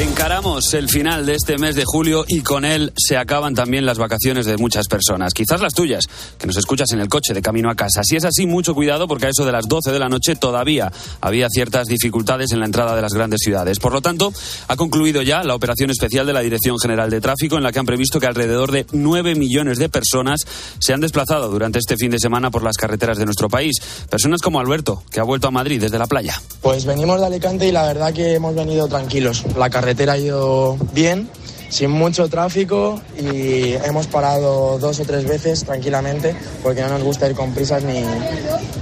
Encaramos el final de este mes de julio y con él se acaban también las vacaciones de muchas personas, quizás las tuyas, que nos escuchas en el coche de camino a casa. Si es así, mucho cuidado porque a eso de las 12 de la noche todavía había ciertas dificultades en la entrada de las grandes ciudades. Por lo tanto, ha concluido ya la operación especial de la Dirección General de Tráfico en la que han previsto que alrededor de 9 millones de personas se han desplazado durante este fin de semana por las carreteras de nuestro país. Personas como Alberto, que ha vuelto a Madrid desde la playa. Pues venimos de Alicante y la verdad que hemos venido tranquilos. La carretera carretera ha ido bien, sin mucho tráfico y hemos parado dos o tres veces tranquilamente porque no nos gusta ir con prisas ni,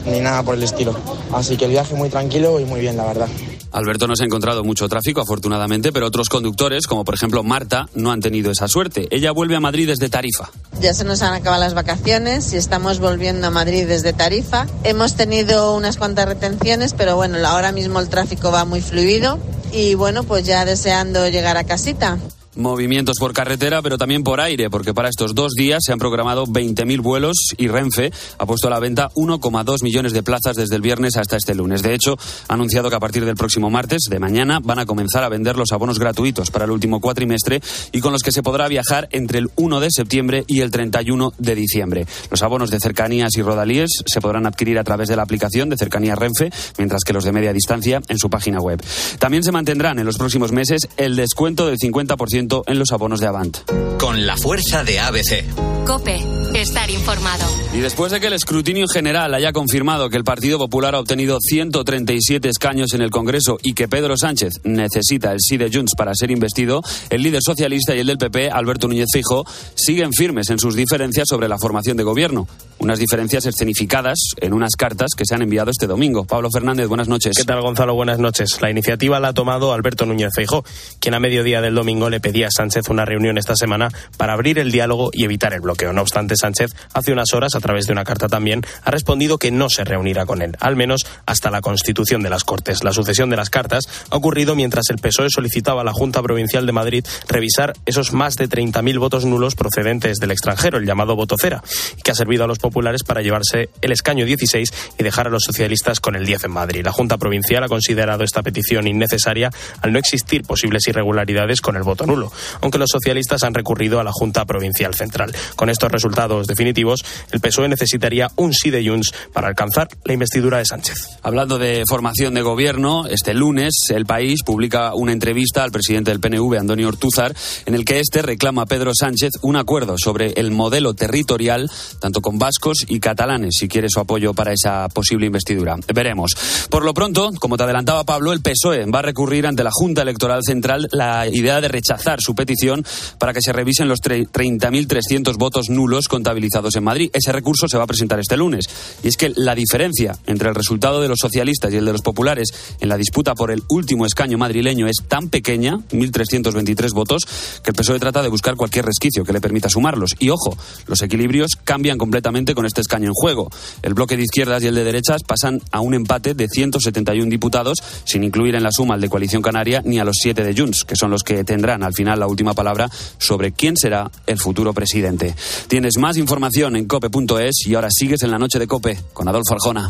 ni nada por el estilo. Así que el viaje muy tranquilo y muy bien, la verdad. Alberto no se ha encontrado mucho tráfico, afortunadamente, pero otros conductores, como por ejemplo Marta, no han tenido esa suerte. Ella vuelve a Madrid desde Tarifa. Ya se nos han acabado las vacaciones y estamos volviendo a Madrid desde Tarifa. Hemos tenido unas cuantas retenciones, pero bueno, ahora mismo el tráfico va muy fluido y bueno, pues ya deseando llegar a casita movimientos por carretera, pero también por aire, porque para estos dos días se han programado 20.000 vuelos y Renfe ha puesto a la venta 1,2 millones de plazas desde el viernes hasta este lunes. De hecho, ha anunciado que a partir del próximo martes, de mañana, van a comenzar a vender los abonos gratuitos para el último cuatrimestre y con los que se podrá viajar entre el 1 de septiembre y el 31 de diciembre. Los abonos de cercanías y rodalíes se podrán adquirir a través de la aplicación de cercanías Renfe, mientras que los de media distancia en su página web. También se mantendrán en los próximos meses el descuento del 50% en los abonos de Avant. Con la fuerza de ABC. Cope, estar informado. Y después de que el escrutinio general haya confirmado que el Partido Popular ha obtenido 137 escaños en el Congreso y que Pedro Sánchez necesita el sí de Junts para ser investido, el líder socialista y el del PP, Alberto Núñez Fijo, siguen firmes en sus diferencias sobre la formación de gobierno. Unas diferencias escenificadas en unas cartas que se han enviado este domingo. Pablo Fernández, buenas noches. ¿Qué tal, Gonzalo? Buenas noches. La iniciativa la ha tomado Alberto Núñez Feijóo, quien a mediodía del domingo le pedía Sánchez una reunión esta semana para abrir el diálogo y evitar el bloqueo. No obstante, Sánchez, hace unas horas, a través de una carta también, ha respondido que no se reunirá con él, al menos hasta la constitución de las Cortes. La sucesión de las cartas ha ocurrido mientras el PSOE solicitaba a la Junta Provincial de Madrid revisar esos más de 30.000 votos nulos procedentes del extranjero, el llamado voto cera, que ha servido a los populares para llevarse el escaño 16 y dejar a los socialistas con el 10 en Madrid. La Junta Provincial ha considerado esta petición innecesaria al no existir posibles irregularidades con el voto nulo, aunque los socialistas han recurrido a la Junta Provincial Central. Con estos resultados definitivos, el PSOE necesitaría un sí de Junts para alcanzar la investidura de Sánchez. Hablando de formación de gobierno, este lunes el país publica una entrevista al presidente del PNV, Antonio Ortúzar, en el que este reclama a Pedro Sánchez un acuerdo sobre el modelo territorial, tanto con vascos y catalanes, si quiere su apoyo para esa posible investidura. Veremos. Por lo pronto, como te adelantaba Pablo, el PSOE va a recurrir ante la Junta Electoral Central la idea de rechazar su petición para que se revisen los 30.300 votos nulos contabilizados en Madrid. Ese recurso se va a presentar este lunes. Y es que la diferencia entre el resultado de los socialistas y el de los populares en la disputa por el último escaño madrileño es tan pequeña, 1.323 votos, que el PSOE trata de buscar cualquier resquicio que le permita sumarlos. Y ojo, los equilibrios cambian completamente con este escaño en juego. El bloque de izquierdas y el de derechas pasan a un empate de 171 diputados, sin incluir en la suma al de Coalición Canaria ni a los siete de Junts, que son los que tendrán al final la última palabra sobre quién será el futuro presidente. Tienes más información en cope.es y ahora sigues en la noche de Cope con Adolfo Arjona.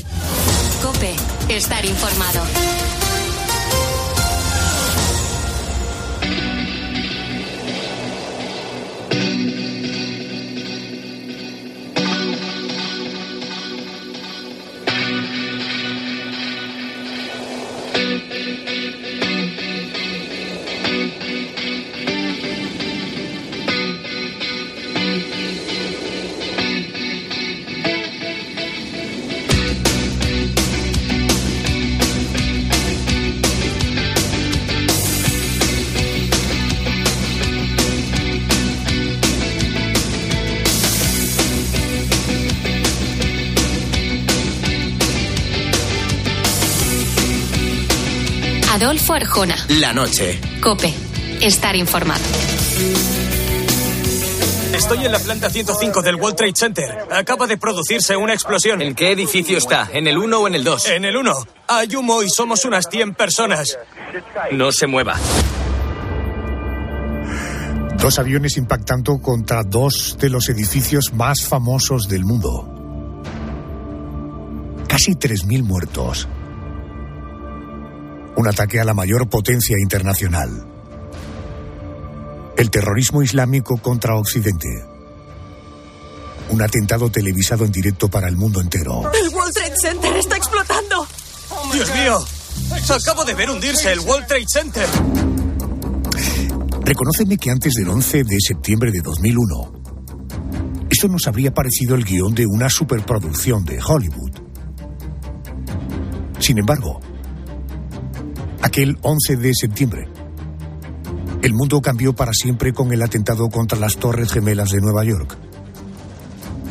Cope, estar informado. Arjona. La noche. Cope. Estar informado. Estoy en la planta 105 del World Trade Center. Acaba de producirse una explosión. ¿En qué edificio está? ¿En el 1 o en el 2? En el 1. Hay humo y somos unas 100 personas. No se mueva. Dos aviones impactando contra dos de los edificios más famosos del mundo. casi 3.000 muertos. Un ataque a la mayor potencia internacional. El terrorismo islámico contra Occidente. Un atentado televisado en directo para el mundo entero. El World Trade Center está explotando. Dios mío, acabo de ver hundirse el World Trade Center. Reconóceme que antes del 11 de septiembre de 2001, esto nos habría parecido el guion de una superproducción de Hollywood. Sin embargo, aquel 11 de septiembre, el mundo cambió para siempre con el atentado contra las Torres Gemelas de Nueva York.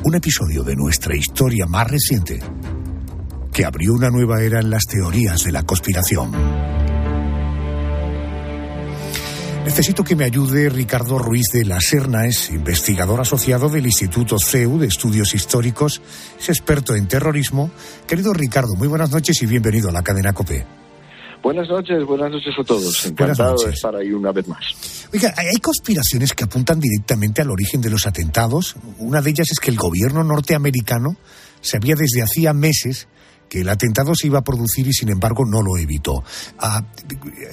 Un episodio de nuestra historia más reciente que abrió una nueva era en las teorías de la conspiración. Necesito que me ayude Ricardo Ruiz de la Serna, es investigador asociado del Instituto CEU de Estudios Históricos, es experto en terrorismo. Querido Ricardo, muy buenas noches y bienvenido a la cadena COPE. Buenas noches, buenas noches a todos. Encantado de estar ahí una vez más. Oiga, hay conspiraciones que apuntan directamente al origen de los atentados. Una de ellas es que el gobierno norteamericano sabía desde hacía meses que el atentado se iba a producir y sin embargo no lo evitó. Ah,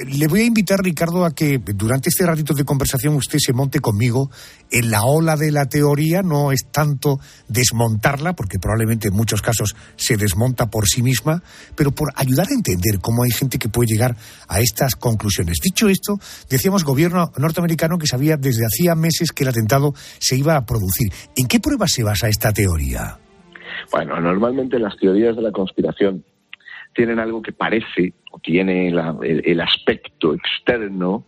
le voy a invitar, Ricardo, a que durante este ratito de conversación usted se monte conmigo en la ola de la teoría, no es tanto desmontarla, porque probablemente en muchos casos se desmonta por sí misma, pero por ayudar a entender cómo hay gente que puede llegar a estas conclusiones. Dicho esto, decíamos gobierno norteamericano que sabía desde hacía meses que el atentado se iba a producir. ¿En qué pruebas se basa esta teoría? Bueno, normalmente las teorías de la conspiración tienen algo que parece o tiene el, aspecto externo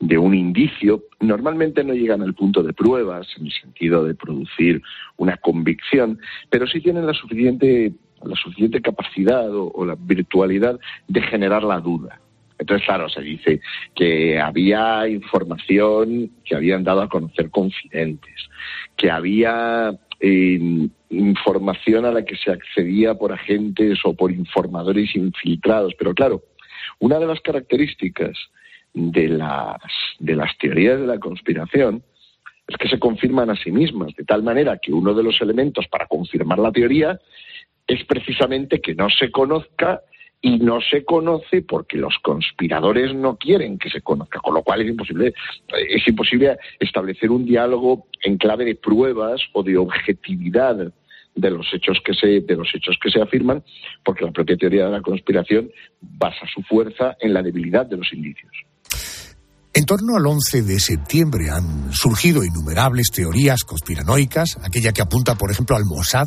de un indicio, normalmente no llegan al punto de pruebas, en el sentido de producir una convicción, pero sí tienen la suficiente, la suficiente capacidad o, la virtualidad de generar la duda. Entonces, claro, se dice que había información que habían dado a conocer confidentes, que había eh, información a la que se accedía por agentes o por informadores infiltrados. Pero claro, una de las características de las, de las teorías de la conspiración es que se confirman a sí mismas, de tal manera que uno de los elementos para confirmar la teoría es precisamente que no se conozca y no se conoce porque los conspiradores no quieren que se conozca, con lo cual es imposible, es imposible establecer un diálogo en clave de pruebas o de objetividad de los hechos que se de los hechos que se afirman, porque la propia teoría de la conspiración basa su fuerza en la debilidad de los indicios. En torno al 11 de septiembre han surgido innumerables teorías conspiranoicas, aquella que apunta, por ejemplo, al Mossad,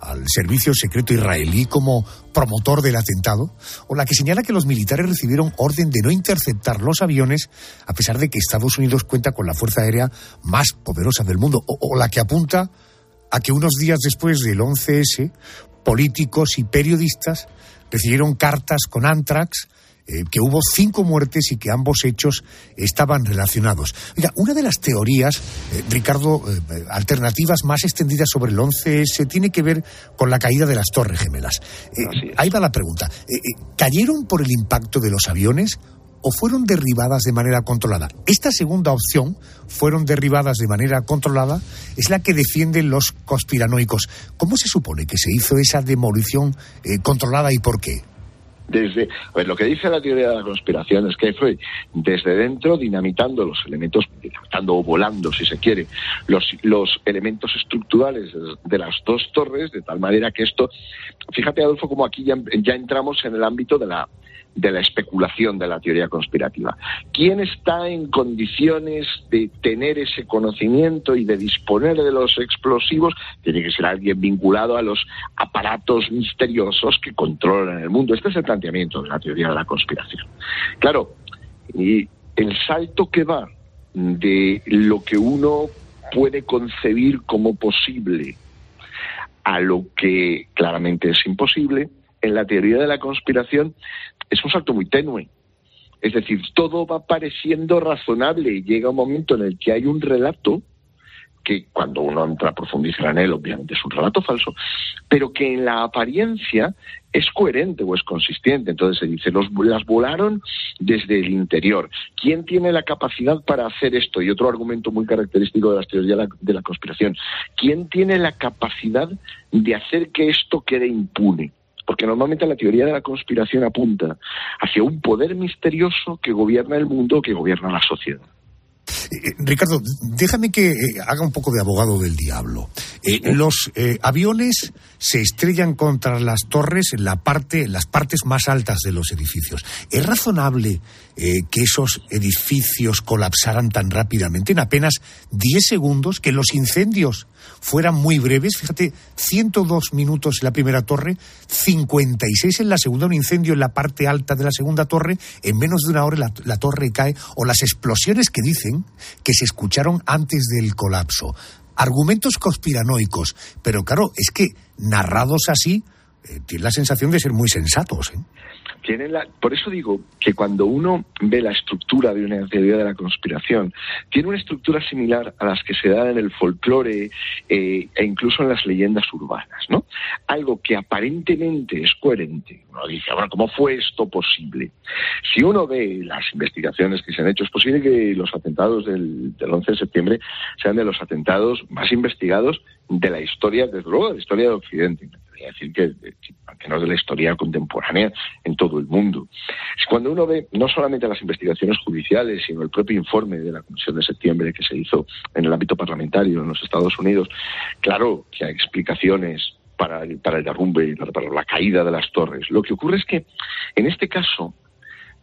al servicio secreto israelí como promotor del atentado, o la que señala que los militares recibieron orden de no interceptar los aviones a pesar de que Estados Unidos cuenta con la fuerza aérea más poderosa del mundo, o, la que apunta a que unos días después del 11S, políticos y periodistas recibieron cartas con Antrax eh, que hubo cinco muertes y que ambos hechos estaban relacionados. Oiga, una de las teorías, eh, Ricardo, eh, alternativas más extendidas sobre el 11S tiene que ver con la caída de las Torres Gemelas. ahí va la pregunta. ¿Cayeron por el impacto de los aviones o fueron derribadas de manera controlada. Esta segunda opción, fueron derribadas de manera controlada, es la que defienden los conspiranoicos. ¿Cómo se supone que se hizo esa demolición controlada y por qué? Desde pues lo que dice la teoría de la conspiración es que fue desde dentro dinamitando los elementos dinamitando o volando si se quiere los, los elementos estructurales de las dos torres de tal manera que esto fíjate Adolfo como aquí ya, ya entramos en el ámbito de la de la especulación de la teoría conspirativa. ¿Quién está en condiciones de tener ese conocimiento y de disponer de los explosivos? Tiene que ser alguien vinculado a los aparatos misteriosos que controlan el mundo. Este es el planteamiento de la teoría de la conspiración. Claro, y el salto que va de lo que uno puede concebir como posible a lo que claramente es imposible, en la teoría de la conspiración es un salto muy tenue. Es decir, todo va pareciendo razonable y llega un momento en el que hay un relato que cuando uno entra a profundizar en él, obviamente es un relato falso, pero que en la apariencia es coherente o es consistente. Entonces se dice, los, las volaron desde el interior. ¿Quién tiene la capacidad para hacer esto? Y otro argumento muy característico de las teorías de la, de la conspiración. ¿Quién tiene la capacidad de hacer que esto quede impune? Porque normalmente la teoría de la conspiración apunta hacia un poder misterioso que gobierna el mundo, que gobierna la sociedad. Eh, Ricardo, déjame que eh, haga un poco de abogado del diablo. Eh, los aviones se estrellan contra las torres en la parte, las partes más altas de los edificios. ¿Es razonable que esos edificios colapsaran tan rápidamente en apenas 10 segundos, que los incendios fueran muy breves? Fíjate, 102 minutos en la primera torre, 56 en la segunda, un incendio en la parte alta de la segunda torre, en menos de una hora la, torre cae, o las explosiones que dicen que se escucharon antes del colapso. Argumentos conspiranoicos, pero claro, es que narrados así, eh, la sensación de ser muy sensatos. ¿eh? La, por eso digo que cuando uno ve la estructura de una teoría de la conspiración, tiene una estructura similar a las que se dan en el folclore eh, e incluso en las leyendas urbanas, ¿no? Algo que aparentemente es coherente. Uno dice, bueno, ¿cómo fue esto posible? Si uno ve las investigaciones que se han hecho, es posible que los atentados del, del 11 de septiembre sean de los atentados más investigados de la historia, desde luego, de la historia de Occidente decir que, que no es de la historia contemporánea en todo el mundo. Cuando uno ve no solamente las investigaciones judiciales, sino el propio informe de la Comisión de septiembre que se hizo en el ámbito parlamentario en los Estados Unidos, claro que hay explicaciones para el, para el derrumbe, para la caída de las torres. Lo que ocurre es que, en este caso,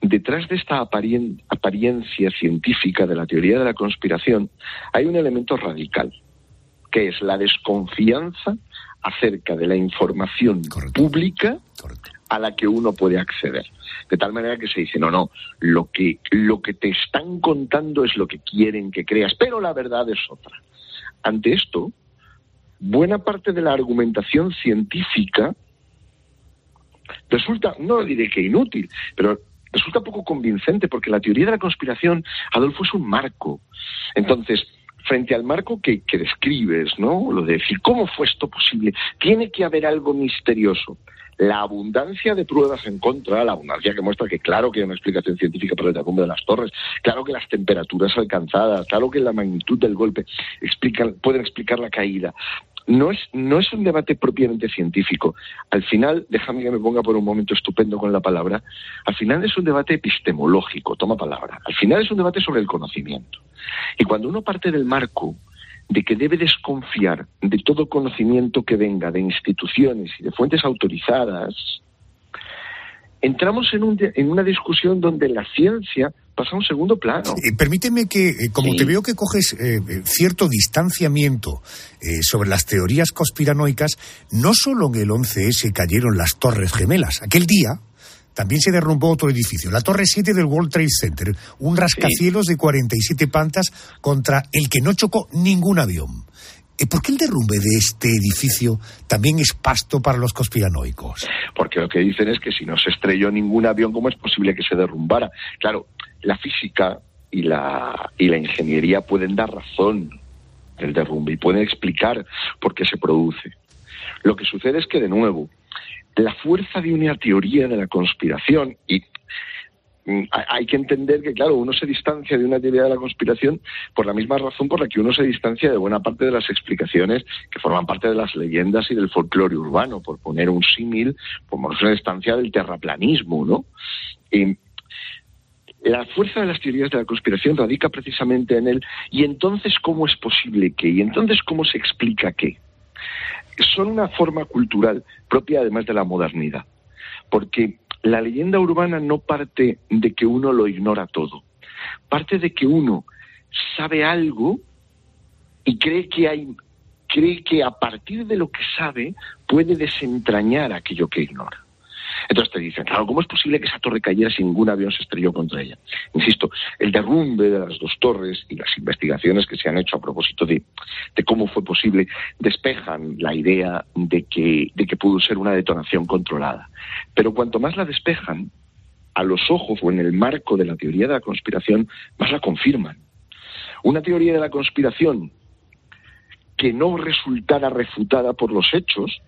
detrás de esta apariencia científica de la teoría de la conspiración hay un elemento radical, que es la desconfianza acerca de la información pública a la que uno puede acceder. De tal manera que se dice, no, no, lo que, lo que te están contando es lo que quieren que creas, pero la verdad es otra. Ante esto, buena parte de la argumentación científica resulta, no diré que inútil, pero resulta poco convincente porque la teoría de la conspiración, Adolfo, es un marco. Entonces, frente al marco que, describes, ¿no? Lo de decir, ¿cómo fue esto posible? Tiene que haber algo misterioso. La abundancia de pruebas en contra, la abundancia que muestra que claro que hay una explicación científica para el derrumbe de las torres, claro que las temperaturas alcanzadas, claro que la magnitud del golpe explican, pueden explicar la caída, no es, no es un debate propiamente científico. Al final, déjame que me ponga por un momento estupendo con la palabra, al final es un debate epistemológico, toma palabra. Al final es un debate sobre el conocimiento. Y cuando uno parte del marco de que debe desconfiar de todo conocimiento que venga de instituciones y de fuentes autorizadas, entramos en, un, en una discusión donde la ciencia pasa a un segundo plano. Eh, permíteme que, eh, como te veo que coges eh, cierto distanciamiento sobre las teorías conspiranoicas, no solo en el 11S cayeron las Torres Gemelas. Aquel día, también se derrumbó otro edificio, la Torre 7 del World Trade Center, un rascacielos de 47 pantas contra el que no chocó ningún avión. ¿Por qué el derrumbe de este edificio también es pasto para los conspiranoicos? Porque lo que dicen es que si no se estrelló ningún avión, ¿cómo es posible que se derrumbara? Claro, la física y la, y la ingeniería pueden dar razón del derrumbe y pueden explicar por qué se produce. Lo que sucede es que, de nuevo, la fuerza de una teoría de la conspiración, y hay que entender que, claro, uno se distancia de una teoría de la conspiración por la misma razón por la que uno se distancia de buena parte de las explicaciones que forman parte de las leyendas y del folclore urbano, por poner un símil, como una distancia del terraplanismo, ¿no? Y la fuerza de las teorías de la conspiración radica precisamente en él. ¿Y entonces cómo es posible que? ¿Y entonces cómo se explica qué? Son una forma cultural propia además de la modernidad. Porque la leyenda urbana no parte de que uno lo ignora todo. Parte de que uno sabe algo y cree que hay cree que a partir de lo que sabe puede desentrañar aquello que ignora. Entonces te dicen, claro, ¿cómo es posible que esa torre cayera si ningún avión se estrelló contra ella? Insisto, el derrumbe de las dos torres y las investigaciones que se han hecho a propósito de, cómo fue posible despejan la idea de que, de que pudo ser una detonación controlada. Pero cuanto más la despejan, a los ojos o en el marco de la teoría de la conspiración, más la confirman. Una teoría de la conspiración que no resultara refutada por los hechos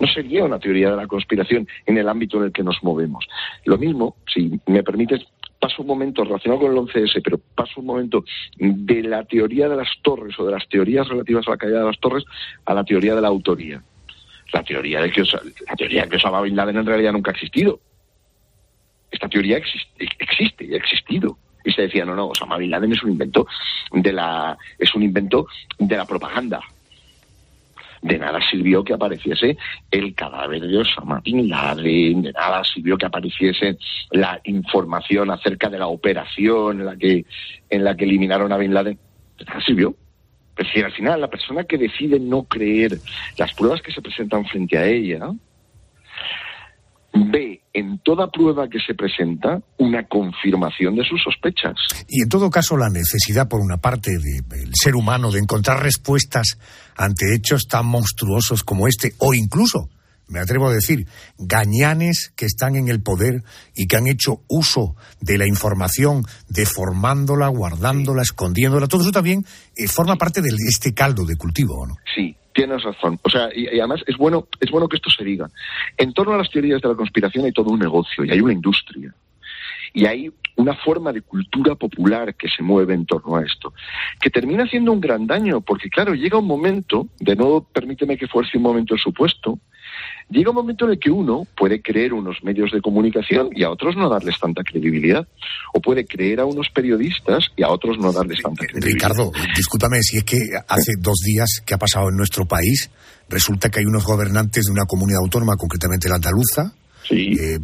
no sería una teoría de la conspiración en el ámbito en el que nos movemos. Lo mismo, si me permites, paso un momento relacionado con el 11S, pero paso un momento de la teoría de las torres o de las teorías relativas a la caída de las torres a la teoría de la autoría. la teoría de que la teoría de que Osama Bin Laden en realidad nunca ha existido. Esta teoría existe, existe y ha existido. Y se decía, no, no, Osama Bin Laden es un invento de la, es un invento de la propaganda. De nada sirvió que apareciese el cadáver de Osama Bin Laden, de nada sirvió que apareciese la información acerca de la operación en la que, en la que eliminaron a Bin Laden. De nada sirvió. Es decir, al final, la persona que decide no creer las pruebas que se presentan frente a ella, ve en toda prueba que se presenta una confirmación de sus sospechas. Y en todo caso la necesidad por una parte del ser humano de encontrar respuestas ante hechos tan monstruosos como este o incluso me atrevo a decir, gañanes que están en el poder y que han hecho uso de la información, deformándola, guardándola, escondiéndola. Todo eso también eh, forma parte de este caldo de cultivo, ¿no? Sí, tienes razón. O sea, y, además es bueno, es bueno que esto se diga. En torno a las teorías de la conspiración hay todo un negocio y hay una industria. Y hay una forma de cultura popular que se mueve en torno a esto, que termina haciendo un gran daño, porque claro, llega un momento, de nuevo permíteme que fuerce un momento el supuesto, llega un momento en el que uno puede creer unos medios de comunicación y a otros no darles tanta credibilidad. O puede creer a unos periodistas y a otros no darles tanta credibilidad. Ricardo, discúlpame si es que hace dos días que ha pasado en nuestro país, resulta que hay unos gobernantes de una comunidad autónoma, concretamente la andaluza, eh,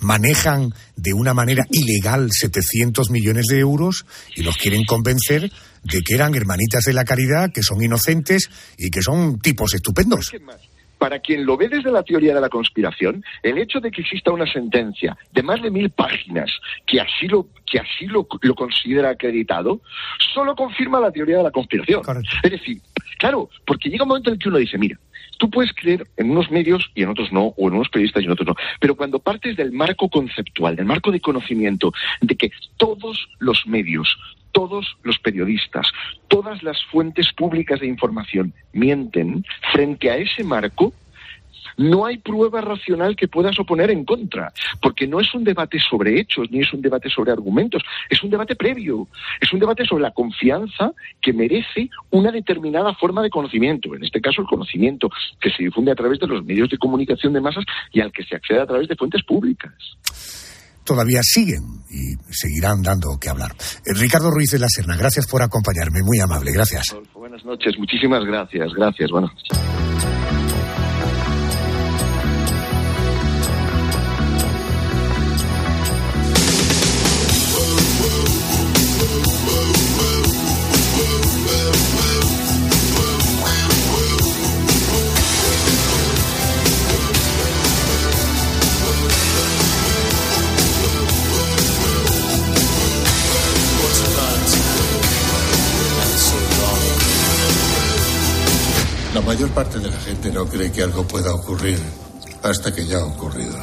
manejan de una manera ilegal 700 millones de euros y los quieren convencer de que eran hermanitas de la caridad, que son inocentes y que son tipos estupendos para quien lo ve desde la teoría de la conspiración, el hecho de que exista una sentencia de más de mil páginas que así lo, que así lo, considera acreditado, solo confirma la teoría de la conspiración. Es decir, claro, porque llega un momento en el que uno dice, mira, tú puedes creer en unos medios y en otros no, o en unos periodistas y en otros no, pero cuando partes del marco conceptual, del marco de conocimiento, de que todos los medios, todos los periodistas, todas las fuentes públicas de información mienten, frente a ese marco, no hay prueba racional que puedas oponer en contra, porque no es un debate sobre hechos ni es un debate sobre argumentos, es un debate previo, es un debate sobre la confianza que merece una determinada forma de conocimiento, en este caso el conocimiento que se difunde a través de los medios de comunicación de masas y al que se accede a través de fuentes públicas todavía siguen y seguirán dando que hablar. Eh, Ricardo Ruiz de la Serna, gracias por acompañarme, muy amable, gracias. Buenas noches, muchísimas gracias, gracias, buenas mayor parte de la gente no cree que algo pueda ocurrir hasta que ya ha ocurrido.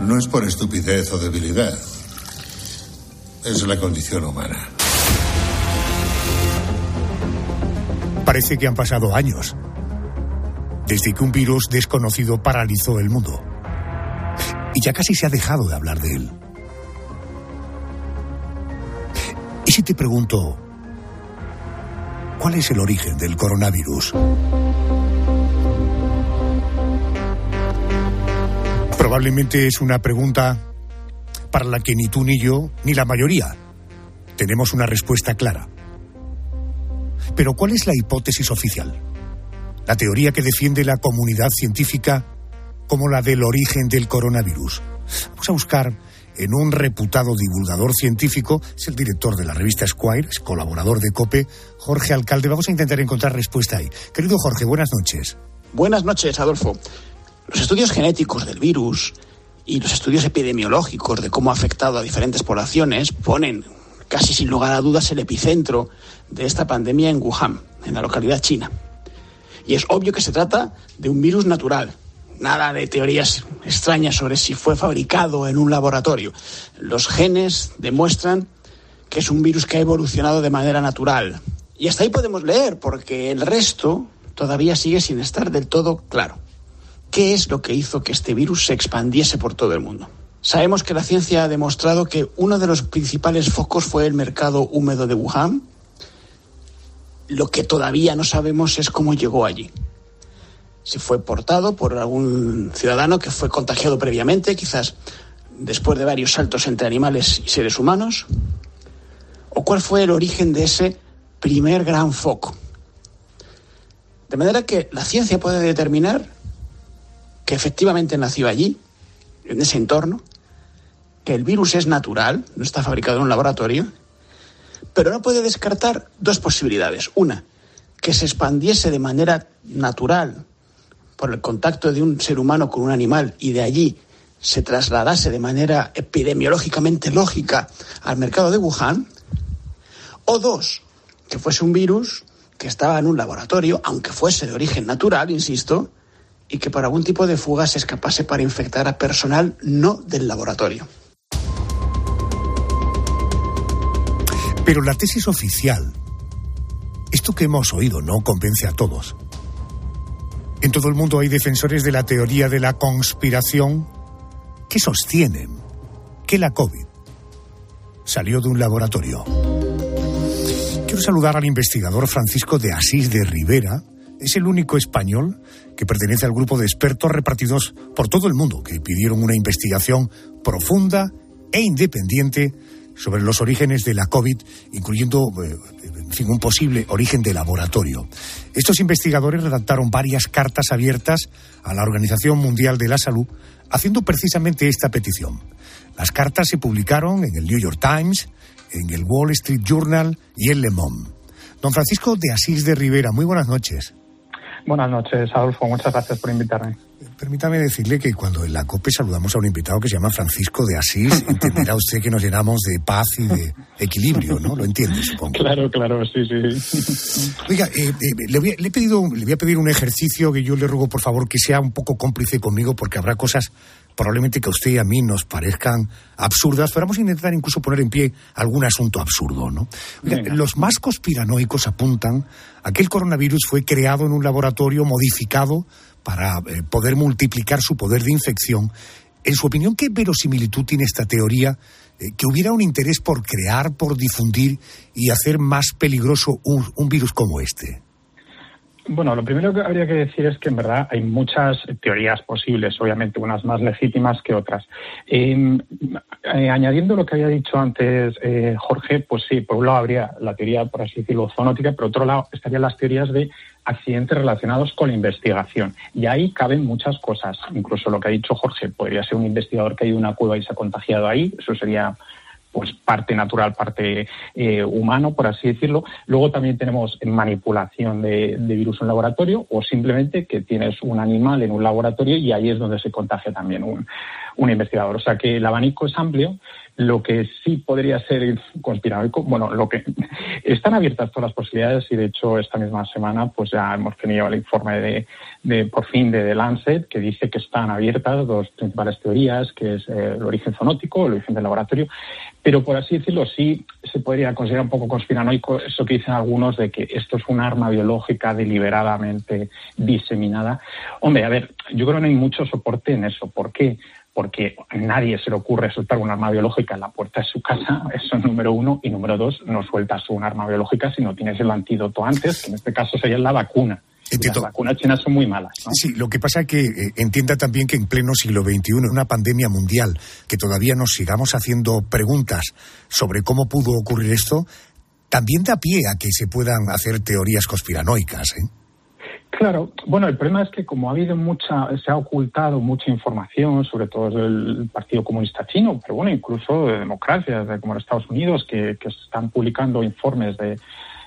No es por estupidez o debilidad. Es la condición humana. Parece que han pasado años desde que un virus desconocido paralizó el mundo. Y ya casi se ha dejado de hablar de él. ¿Y si te pregunto, ¿Cuál es el origen del coronavirus? Probablemente es una pregunta para la que ni tú ni yo, ni la mayoría, tenemos una respuesta clara. Pero ¿cuál es la hipótesis oficial? La teoría que defiende la comunidad científica como la del origen del coronavirus. Vamos a buscar en un reputado divulgador científico, es el director de la revista Squire, colaborador de COPE, Jorge Alcalde. Vamos a intentar encontrar respuesta ahí. Querido Jorge, buenas noches. Buenas noches, Adolfo. Los estudios genéticos del virus y los estudios epidemiológicos de cómo ha afectado a diferentes poblaciones ponen casi sin lugar a dudas el epicentro de esta pandemia en Wuhan, en la localidad china. Y es obvio que se trata de un virus natural, nada de teorías extrañas sobre si fue fabricado en un laboratorio. Los genes demuestran que es un virus que ha evolucionado de manera natural. Y hasta ahí podemos leer, porque el resto todavía sigue sin estar del todo claro. ¿Qué es lo que hizo que este virus se expandiese por todo el mundo? Sabemos que la ciencia ha demostrado que uno de los principales focos fue el mercado húmedo de Wuhan. Lo que todavía no sabemos es cómo llegó allí. Si fue portado por algún ciudadano que fue contagiado previamente, quizás después de varios saltos entre animales y seres humanos, o cuál fue el origen de ese primer gran foco. De manera que la ciencia puede determinar que efectivamente nació allí, en ese entorno, que el virus es natural, no está fabricado en un laboratorio, pero no puede descartar dos posibilidades. Una, que se expandiese de manera natural por el contacto de un ser humano con un animal y de allí se trasladase de manera epidemiológicamente lógica al mercado de Wuhan. O dos, que fuese un virus que estaba en un laboratorio, aunque fuese de origen natural, insisto, y que por algún tipo de fuga se escapase para infectar a personal no del laboratorio. Pero la tesis oficial, esto que hemos oído, no convence a todos. En todo el mundo hay defensores de la teoría de la conspiración que sostienen que la COVID salió de un laboratorio. Quiero saludar al investigador Francisco de Asís de Rivera. Es el único español que pertenece al grupo de expertos repartidos por todo el mundo que pidieron una investigación profunda e independiente sobre los orígenes de la COVID, incluyendo eh, un posible origen de laboratorio. Estos investigadores redactaron varias cartas abiertas a la Organización Mundial de la Salud haciendo precisamente esta petición. Las cartas se publicaron en el New York Times, en el Wall Street Journal y en Le Monde. Don Francisco de Asís de Rivera, muy buenas noches. Buenas noches, Adolfo. Muchas gracias por invitarme. Permítame decirle que cuando en la COPE saludamos a un invitado que se llama Francisco de Asís, entenderá usted que nos llenamos de paz y de equilibrio, ¿no? Lo entiende, supongo. Claro, claro, sí, sí. Oiga, eh, eh, le, voy a, le, he pedido, le voy a pedir un ejercicio que yo le ruego, por favor, que sea un poco cómplice conmigo, porque habrá cosas probablemente que a usted y a mí nos parezcan absurdas, pero vamos a intentar incluso poner en pie algún asunto absurdo, ¿no? Oiga, los más conspiranoicos apuntan a que el coronavirus fue creado en un laboratorio modificado para eh, poder multiplicar su poder de infección. En su opinión, ¿qué verosimilitud tiene esta teoría eh, que hubiera un interés por crear, por difundir y hacer más peligroso un, virus como este? Bueno, lo primero que habría que decir es que en verdad hay muchas teorías posibles, obviamente unas más legítimas que otras. Eh, eh, añadiendo lo que había dicho antes eh, Jorge, pues sí, por un lado habría la teoría, por así decirlo, zoonótica, por otro lado estarían las teorías de accidentes relacionados con la investigación. Y ahí caben muchas cosas. Incluso lo que ha dicho Jorge, podría ser un investigador que ha una cueva y se ha contagiado ahí, eso sería pues parte natural, parte eh, humano, por así decirlo. Luego también tenemos manipulación de, de, virus en laboratorio o simplemente que tienes un animal en un laboratorio y ahí es donde se contagia también un, un investigador. O sea que el abanico es amplio. Lo que sí podría ser conspiranoico, bueno, lo que están abiertas todas las posibilidades y de hecho esta misma semana pues ya hemos tenido el informe de, de por fin de Lancet que dice que están abiertas dos principales teorías, que es eh, el origen zoonótico, el origen del laboratorio, pero por así decirlo sí se podría considerar un poco conspiranoico eso que dicen algunos de que esto es un arma biológica deliberadamente diseminada. Hombre, a ver, yo creo que no hay mucho soporte en eso. ¿Por qué? Porque a nadie se le ocurre soltar un arma biológica en la puerta de su casa, eso es número uno, y número dos, no sueltas un arma biológica si no tienes el antídoto antes, que en este caso sería la vacuna. Entiendo. Las vacunas chinas son muy malas. ¿no? Sí, lo que pasa es que eh, entienda también que en pleno siglo XXI, una pandemia mundial, que todavía nos sigamos haciendo preguntas sobre cómo pudo ocurrir esto, también da pie a que se puedan hacer teorías conspiranoicas. ¿eh? Claro, bueno, el problema es que como ha habido mucha, se ha ocultado mucha información, sobre todo del Partido Comunista Chino, pero bueno, incluso de democracias de, como en Estados Unidos, que, que están publicando informes de,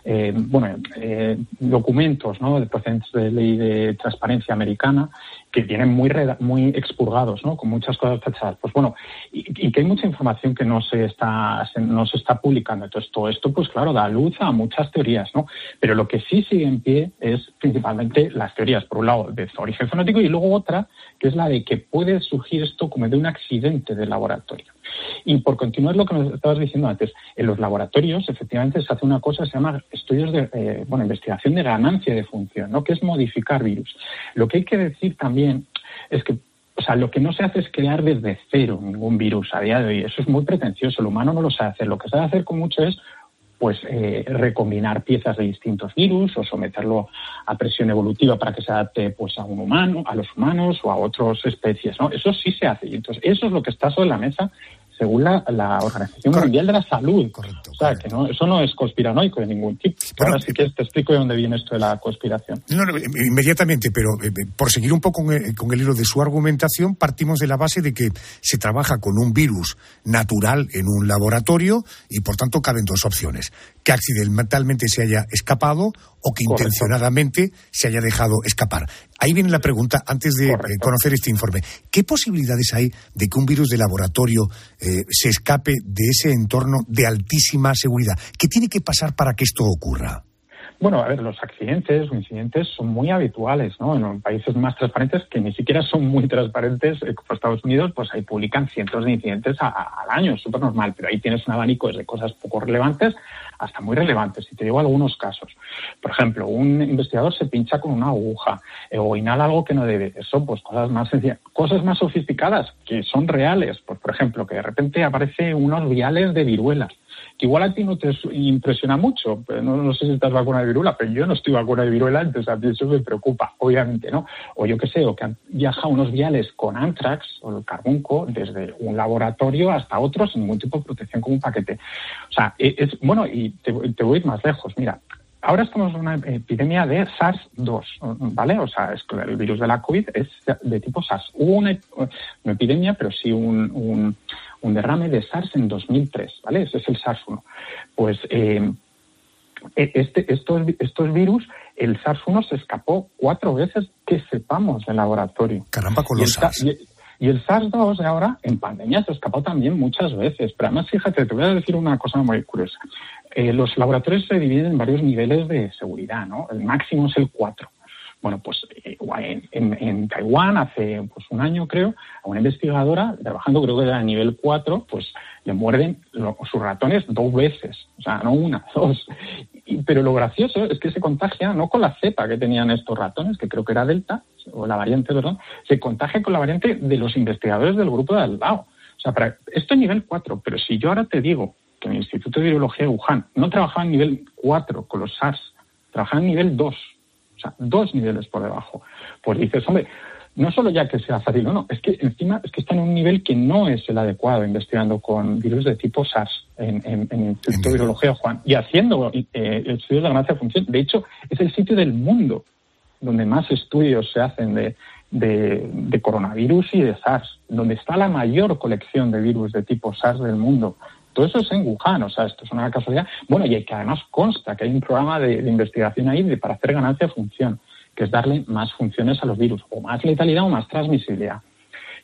eh, bueno, eh, documentos ¿no? de procedentes de ley de transparencia americana que vienen muy, muy expurgados, ¿no? con muchas cosas tachadas. Pues bueno, y, que hay mucha información que no se, está, se, no se está publicando. Entonces, todo esto, pues claro, da luz a muchas teorías, ¿no? Pero lo que sí sigue en pie es principalmente las teorías, por un lado, de origen fonótico y luego otra, que es la de que puede surgir esto como de un accidente de laboratorio. Y por continuar lo que me estabas diciendo antes, en los laboratorios efectivamente se hace una cosa que se llama estudios de, eh, bueno, investigación de ganancia de función, ¿no? que es modificar virus. Lo que hay que decir también es que o sea, lo que no se hace es crear desde cero ningún virus a día de hoy. Eso es muy pretencioso. El humano no lo sabe hacer. Lo que sabe hacer con mucho es pues eh, recombinar piezas de distintos virus o someterlo a presión evolutiva para que se adapte pues a un humano, a los humanos o a otras especies, ¿no? Eso sí se hace. Y entonces eso es lo que está sobre la mesa según la, Organización Mundial de la Salud. Correcto, o sea, que no, eso no es conspiranoico de ningún tipo. Ahora sí que te explico de dónde viene esto de la conspiración. No, no, inmediatamente, pero eh, eh, por seguir un poco con el, hilo de su argumentación, partimos de la base de que se trabaja con un virus natural en un laboratorio y, por tanto, caben dos opciones. Que accidentalmente se haya escapado o que intencionadamente se haya dejado escapar. Ahí viene la pregunta, antes de eh, conocer este informe. ¿Qué posibilidades hay de que un virus de laboratorio eh, se escape de ese entorno de altísima seguridad? ¿Qué tiene que pasar para que esto ocurra? Bueno, a ver, los accidentes o incidentes son muy habituales, ¿no? En países más transparentes, que ni siquiera son muy transparentes, eh, como Estados Unidos, pues ahí publican cientos de incidentes al año, es súper normal, pero ahí tienes un abanico de cosas poco relevantes hasta muy relevantes. Y te digo algunos casos. Por ejemplo, un investigador se pincha con una aguja eh, o inhala algo que no debe. Eso, pues cosas más sencillas. Cosas más sofisticadas que son reales. Pues, por ejemplo, que de repente aparece unos viales de viruelas que igual a ti no te impresiona mucho. No, no sé si estás vacunado de viruela, pero yo no estoy vacunado de viruela, entonces a mí eso me preocupa, obviamente, ¿no? O yo qué sé, o que han viajado unos viales con antrax o el carbunco desde un laboratorio hasta otro sin ningún tipo de protección como un paquete. O sea, e, es, bueno, y te, voy a ir más lejos. Mira, ahora estamos en una epidemia de SARS-2, ¿vale? O sea, es que el virus de la COVID es de tipo SARS. Hubo una, epidemia, pero sí un, un derrame de SARS en 2003, ¿vale? Ese es el SARS-1. Pues eh, e, este, estos, estos virus, el SARS-1 se escapó cuatro veces que sepamos del laboratorio. Caramba, con los SARS. Y, el SARS-2 de ahora, en pandemia, se escapó también muchas veces. Pero además, fíjate, te voy a decir una cosa muy curiosa. Eh, los laboratorios se dividen en varios niveles de seguridad, ¿no? El máximo es el 4. Bueno, pues eh, en, Taiwán hace pues, un año, creo, a una investigadora, trabajando creo que era a nivel 4, pues le muerden sus ratones dos veces, o sea, no una, dos. pero lo gracioso es que se contagia no con la cepa que tenían estos ratones, que creo que era Delta, o la variante, perdón, se contagia con la variante de los investigadores del grupo de al. O sea, para, esto es nivel 4, pero si yo ahora te digo que en el Instituto de Virología de Wuhan no trabajaba en nivel 4 con los SARS, trabajaba en nivel 2 o dos niveles por debajo. Pues dices, hombre, no solo ya que sea fácil o no, es que encima es que está en un nivel que no es el adecuado investigando con virus de tipo SARS en, en, el Instituto de Juan y haciendo eh, estudios de ganancia de función. De hecho, es el sitio del mundo donde más estudios se hacen de, de, de, coronavirus y de SARS, donde está la mayor colección de virus de tipo SARS del mundo. Todo eso es en Wuhan, o sea, esto es una casualidad. Bueno, y que además consta que hay un programa de, investigación ahí de, para hacer ganancia de función, que es darle más funciones a los virus, o más letalidad o más transmisibilidad.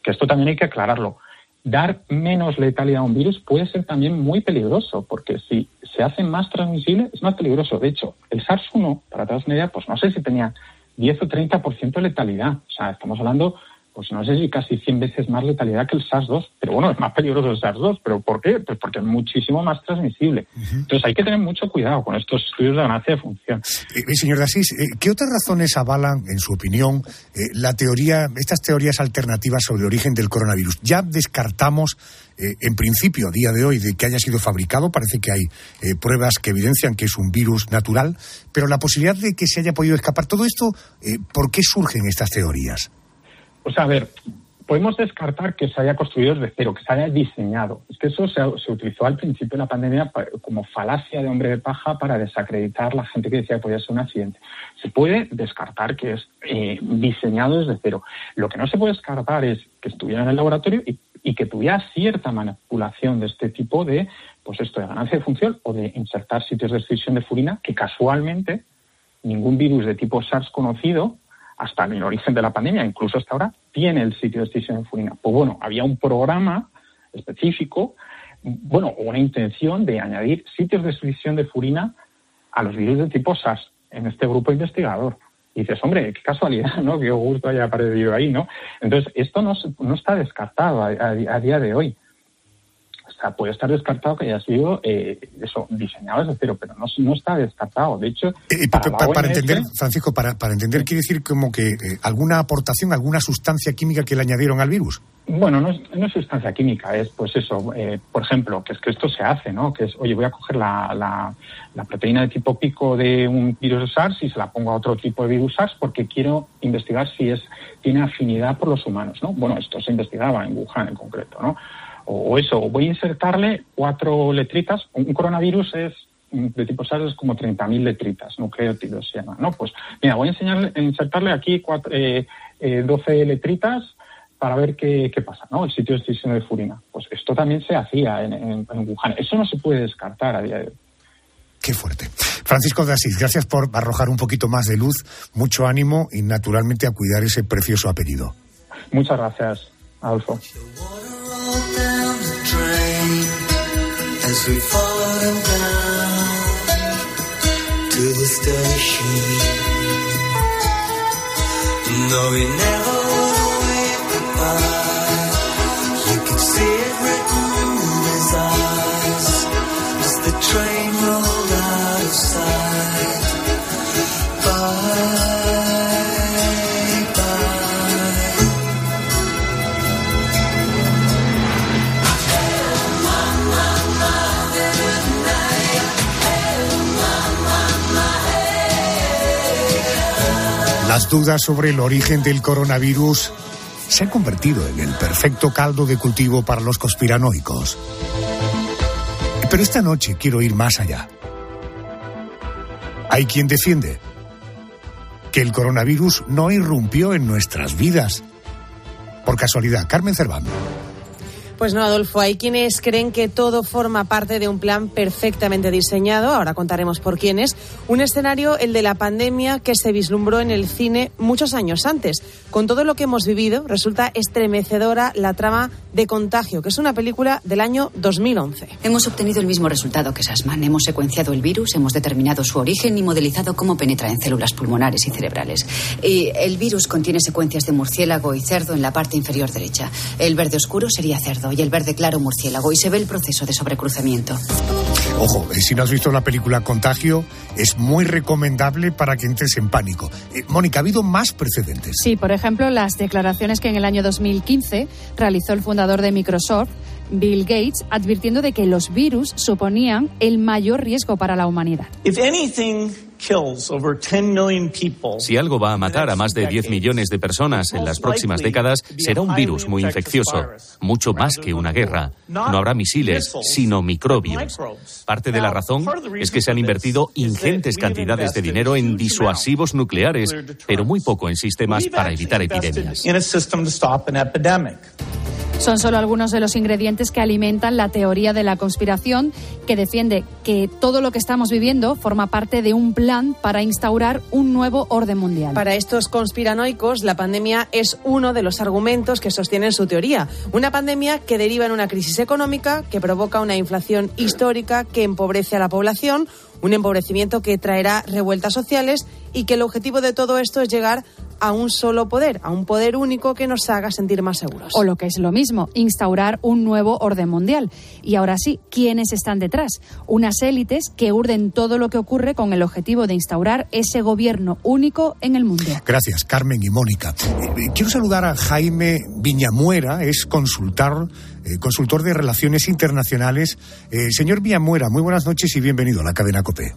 Que esto también hay que aclararlo. Dar menos letalidad a un virus puede ser también muy peligroso, porque si se hace más transmisible es más peligroso. De hecho, el SARS-1, para todas una idea, pues no sé si tenía 10 o 30% de letalidad. O sea, estamos hablando pues no sé si casi 100 veces más letalidad que el SARS-2. Pero bueno, es más peligroso el SARS-2. ¿Pero por qué? Pues porque es muchísimo más transmisible. Entonces hay que tener mucho cuidado con estos estudios de ganancia de función. Eh, eh señor Dasís, eh, ¿qué otras razones avalan, en su opinión, eh, la teoría, estas teorías alternativas sobre el origen del coronavirus? Ya descartamos en principio, a día de hoy, de que haya sido fabricado. Parece que hay pruebas que evidencian que es un virus natural, pero la posibilidad de que se haya podido escapar, todo esto, ¿por qué surgen estas teorías? O sea, a ver, podemos descartar que se haya construido desde cero, que se haya diseñado. Es que eso se, utilizó al principio de la pandemia como falacia de hombre de paja para desacreditar la gente que decía que podía ser un accidente. Se puede descartar que es eh, diseñado desde cero. Lo que no se puede descartar es que estuviera en el laboratorio y, y, que tuviera cierta manipulación de este tipo de, pues esto, de ganancia de función o de insertar sitios de expresión de furina que casualmente ningún virus de tipo SARS conocido hasta el origen de la pandemia, incluso hasta ahora, tiene el sitio de extinción de furina. Pues bueno, había un programa específico, bueno, una intención de añadir sitios de extinción de furina a los virus de tipo SARS en este grupo investigador. Y dices, hombre, qué casualidad, ¿no? Qué gusto haya aparecido ahí, ¿no? Entonces, esto no, no está descartado a día de hoy puede estar descartado que haya sido eh, eso diseñado desde cero, pero no, no está descartado. De hecho, eh, para, entender, Francisco, para, para entender, quiere decir como que eh, alguna aportación, alguna sustancia química que le añadieron al virus. Bueno, no es, no es, sustancia química, es pues eso, eh, por ejemplo, que es que esto se hace, ¿no? Que es, oye, voy a coger la, la, la, proteína de tipo pico de un virus SARS y se la pongo a otro tipo de virus SARS porque quiero investigar si es tiene afinidad por los humanos, ¿no? Bueno, esto se investigaba en Wuhan en concreto, ¿no? O, o eso, voy a insertarle cuatro letritas, un coronavirus es de tipo SARS es como 30.000 letritas, nucleótidos se llama, ¿no? Pues mira, voy a enseñarle, insertarle aquí cuatro, eh, eh, 12 letritas para ver qué, qué, pasa, ¿no? El sitio de extinción de furina. Pues esto también se hacía en, en, en, Wuhan. Eso no se puede descartar a día de hoy. Qué fuerte. Francisco de Asís, gracias por arrojar un poquito más de luz, mucho ánimo y naturalmente a cuidar ese precioso apellido. Muchas gracias, Adolfo. as we've fallen down to the station. No, we never. Las dudas sobre el origen del coronavirus se han convertido en el perfecto caldo de cultivo para los conspiranoicos. Pero esta noche quiero ir más allá. Hay quien defiende que el coronavirus no irrumpió en nuestras vidas. Por casualidad, Carmen Cervando. Pues no, Adolfo, hay quienes creen que todo forma parte de un plan perfectamente diseñado, ahora contaremos por quiénes, un escenario, el de la pandemia, que se vislumbró en el cine muchos años antes. Con todo lo que hemos vivido, resulta estremecedora la trama de Contagio, que es una película del año 2011. Hemos obtenido el mismo resultado que Sassman. Hemos secuenciado el virus, hemos determinado su origen y modelizado cómo penetra en células pulmonares y cerebrales. Y el virus contiene secuencias de murciélago y cerdo en la parte inferior derecha. El verde oscuro sería cerdo y el verde claro murciélago y se ve el proceso de sobrecruzamiento. Ojo, eh, si no has visto la película Contagio, es muy recomendable para que entres en pánico. Eh, Mónica, ¿ha habido más precedentes? Sí, por ejemplo, las declaraciones que en el año 2015 realizó el fundador de Microsoft, Bill Gates, advirtiendo de que los virus suponían el mayor riesgo para la humanidad. If anything kills over 10 million people, Si algo va a matar a más de 10 millones de personas en las próximas décadas, será un virus muy infeccioso, mucho más que una guerra. No habrá misiles, sino microbios. Parte de la razón es que se han invertido ingentes cantidades de dinero en disuasivos nucleares, pero muy poco en sistemas para evitar epidemias. Son solo algunos de los ingredientes que alimentan la teoría de la conspiración que defiende que todo lo que estamos viviendo forma parte de un plan para instaurar un nuevo orden mundial. Para estos conspiranoicos, la pandemia es uno de los argumentos que sostienen su teoría. Una pandemia que deriva en una crisis económica, que provoca una inflación histórica, que empobrece a la población, un empobrecimiento que traerá revueltas sociales y que el objetivo de todo esto es llegar a un solo poder, a un poder único que nos haga sentir más seguros. O lo que es lo mismo, instaurar un nuevo orden mundial. Y ahora sí, ¿quiénes están detrás? Unas élites que urden todo lo que ocurre con el objetivo de instaurar ese gobierno único en el mundo. Gracias, Carmen y Mónica. Eh, quiero saludar a Jaime Viñamuera, es consultor, eh, consultor de relaciones internacionales. Eh, señor Viñamuera, muy buenas noches y bienvenido a la cadena COPE.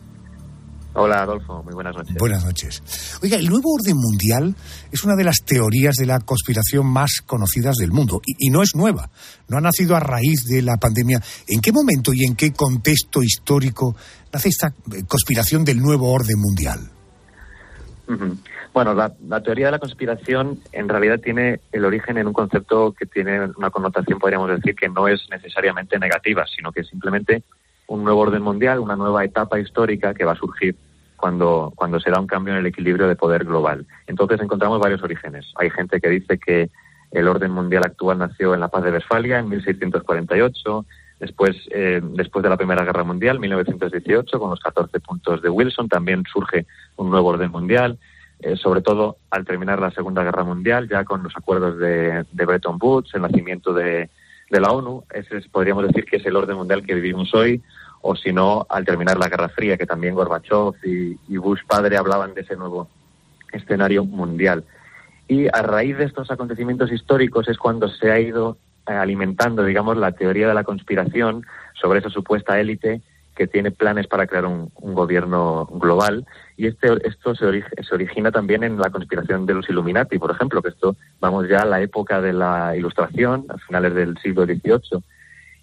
Hola Adolfo, muy buenas noches. Buenas noches. Oiga, el nuevo orden mundial es una de las teorías de la conspiración más conocidas del mundo y, y, no es nueva, no ha nacido a raíz de la pandemia. ¿En qué momento y en qué contexto histórico nace esta conspiración del nuevo orden mundial? Bueno, la, la, teoría de la conspiración en realidad tiene el origen en un concepto que tiene una connotación, podríamos decir, que no es necesariamente negativa, sino que simplemente un nuevo orden mundial, una nueva etapa histórica que va a surgir cuando, cuando se da un cambio en el equilibrio de poder global. Entonces encontramos varios orígenes. Hay gente que dice que el orden mundial actual nació en la paz de Westfalia en 1648, después, eh, después de la Primera Guerra Mundial, 1918, con los 14 puntos de Wilson, también surge un nuevo orden mundial. Eh, sobre todo al terminar la Segunda Guerra Mundial, ya con los acuerdos de, de Bretton Woods, el nacimiento de, de la ONU, ese es, podríamos decir que es el orden mundial que vivimos hoy, o si no, al terminar la Guerra Fría, que también Gorbachev y, Bush padre hablaban de ese nuevo escenario mundial. Y a raíz de estos acontecimientos históricos es cuando se ha ido alimentando, digamos, la teoría de la conspiración sobre esa supuesta élite que tiene planes para crear un, gobierno global. Y este, esto se, se origina también en la conspiración de los Illuminati, por ejemplo, que esto vamos ya a la época de la Ilustración, a finales del siglo XVIII.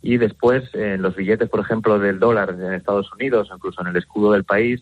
Y después, en los billetes, por ejemplo, del dólar en Estados Unidos, incluso en el escudo del país,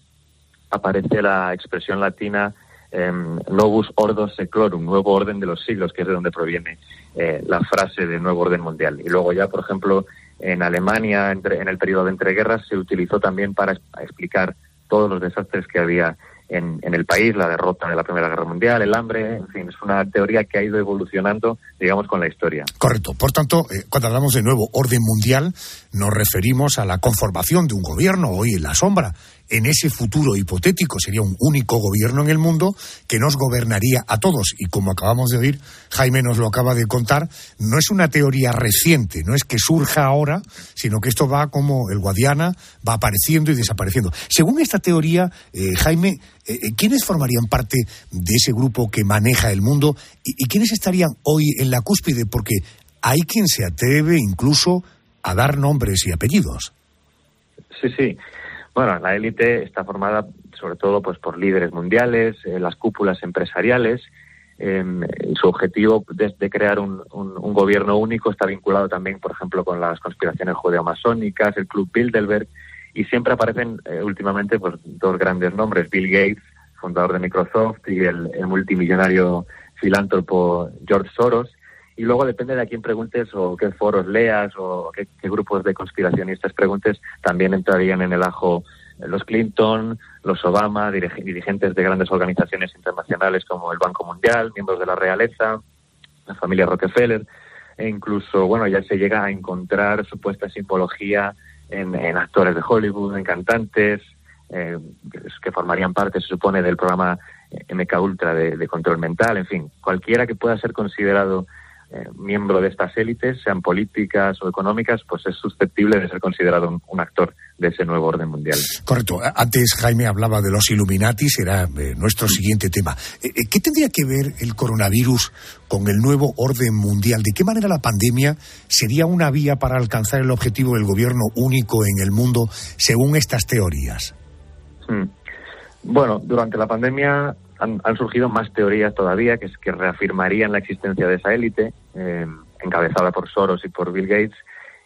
aparece la expresión latina em, Novus Ordo Seclorum, nuevo orden de los siglos, que es de donde proviene eh, la frase de nuevo orden mundial. Y luego ya, por ejemplo, en Alemania, entre- en el periodo de entreguerras, se utilizó también para explicar todos los desastres que había en, en el país, la derrota de la Primera Guerra Mundial, el hambre, en fin, es una teoría que ha ido evolucionando, digamos, con la historia. Correcto. Por tanto, eh, cuando hablamos de nuevo orden mundial, nos referimos a la conformación de un gobierno hoy en la sombra. En ese futuro hipotético sería un único gobierno en el mundo que nos gobernaría a todos. Y como acabamos de oír, Jaime nos lo acaba de contar, no es una teoría reciente, no es que surja ahora, sino que esto va como el Guadiana, va apareciendo y desapareciendo. Según esta teoría, eh, Jaime, eh, eh, ¿quiénes formarían parte de ese grupo que maneja el mundo y, y quiénes estarían hoy en la cúspide? Porque hay quien se atreve incluso a dar nombres y apellidos. Sí, sí. Bueno, la élite está formada sobre todo pues por líderes mundiales, eh, las cúpulas empresariales. eh, su objetivo de, crear un, un- gobierno único está vinculado también, por ejemplo, con las conspiraciones judeo-masónicas, el Club Bilderberg, y siempre aparecen eh, últimamente pues dos grandes nombres, Bill Gates, fundador de Microsoft, y el multimillonario filántropo George Soros. Y luego depende de a quién preguntes o qué foros leas o qué, grupos de conspiracionistas preguntes, también entrarían en el ajo los Clinton, los Obama, dirige- dirigentes de grandes organizaciones internacionales como el Banco Mundial, miembros de la realeza, la familia Rockefeller, e incluso, bueno, ya se llega a encontrar supuesta simbología en, actores de Hollywood, en cantantes, eh, que- formarían parte, se supone, del programa MK Ultra de, de control mental, en fin, cualquiera que pueda ser considerado eh, miembro de estas élites, sean políticas o económicas, pues es susceptible de ser considerado un, un actor de ese nuevo orden mundial. Correcto. Antes Jaime hablaba de los Illuminati, será eh, nuestro siguiente tema. Eh, ¿Qué tendría que ver el coronavirus con el nuevo orden mundial? ¿De qué manera la pandemia sería una vía para alcanzar el objetivo del gobierno único en el mundo, según estas teorías? Mm. Bueno, durante la pandemia han, han surgido más teorías todavía que, que reafirmarían la existencia de esa élite, eh, encabezada por Soros y por Bill Gates.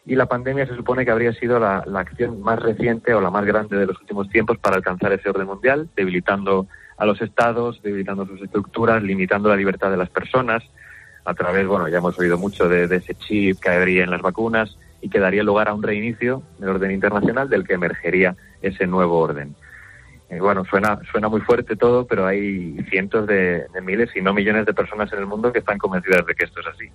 Y la pandemia se supone que habría sido la, la acción más reciente o la más grande de los últimos tiempos para alcanzar ese orden mundial, debilitando a los estados, debilitando sus estructuras, limitando la libertad de las personas a través, bueno, ya hemos oído mucho de, de ese chip que habría en las vacunas y que daría lugar a un reinicio del orden internacional del que emergería ese nuevo orden. Eh, bueno, suena, suena muy fuerte todo, pero hay cientos de, de miles, y no millones de personas en el mundo que están convencidas de que esto es así.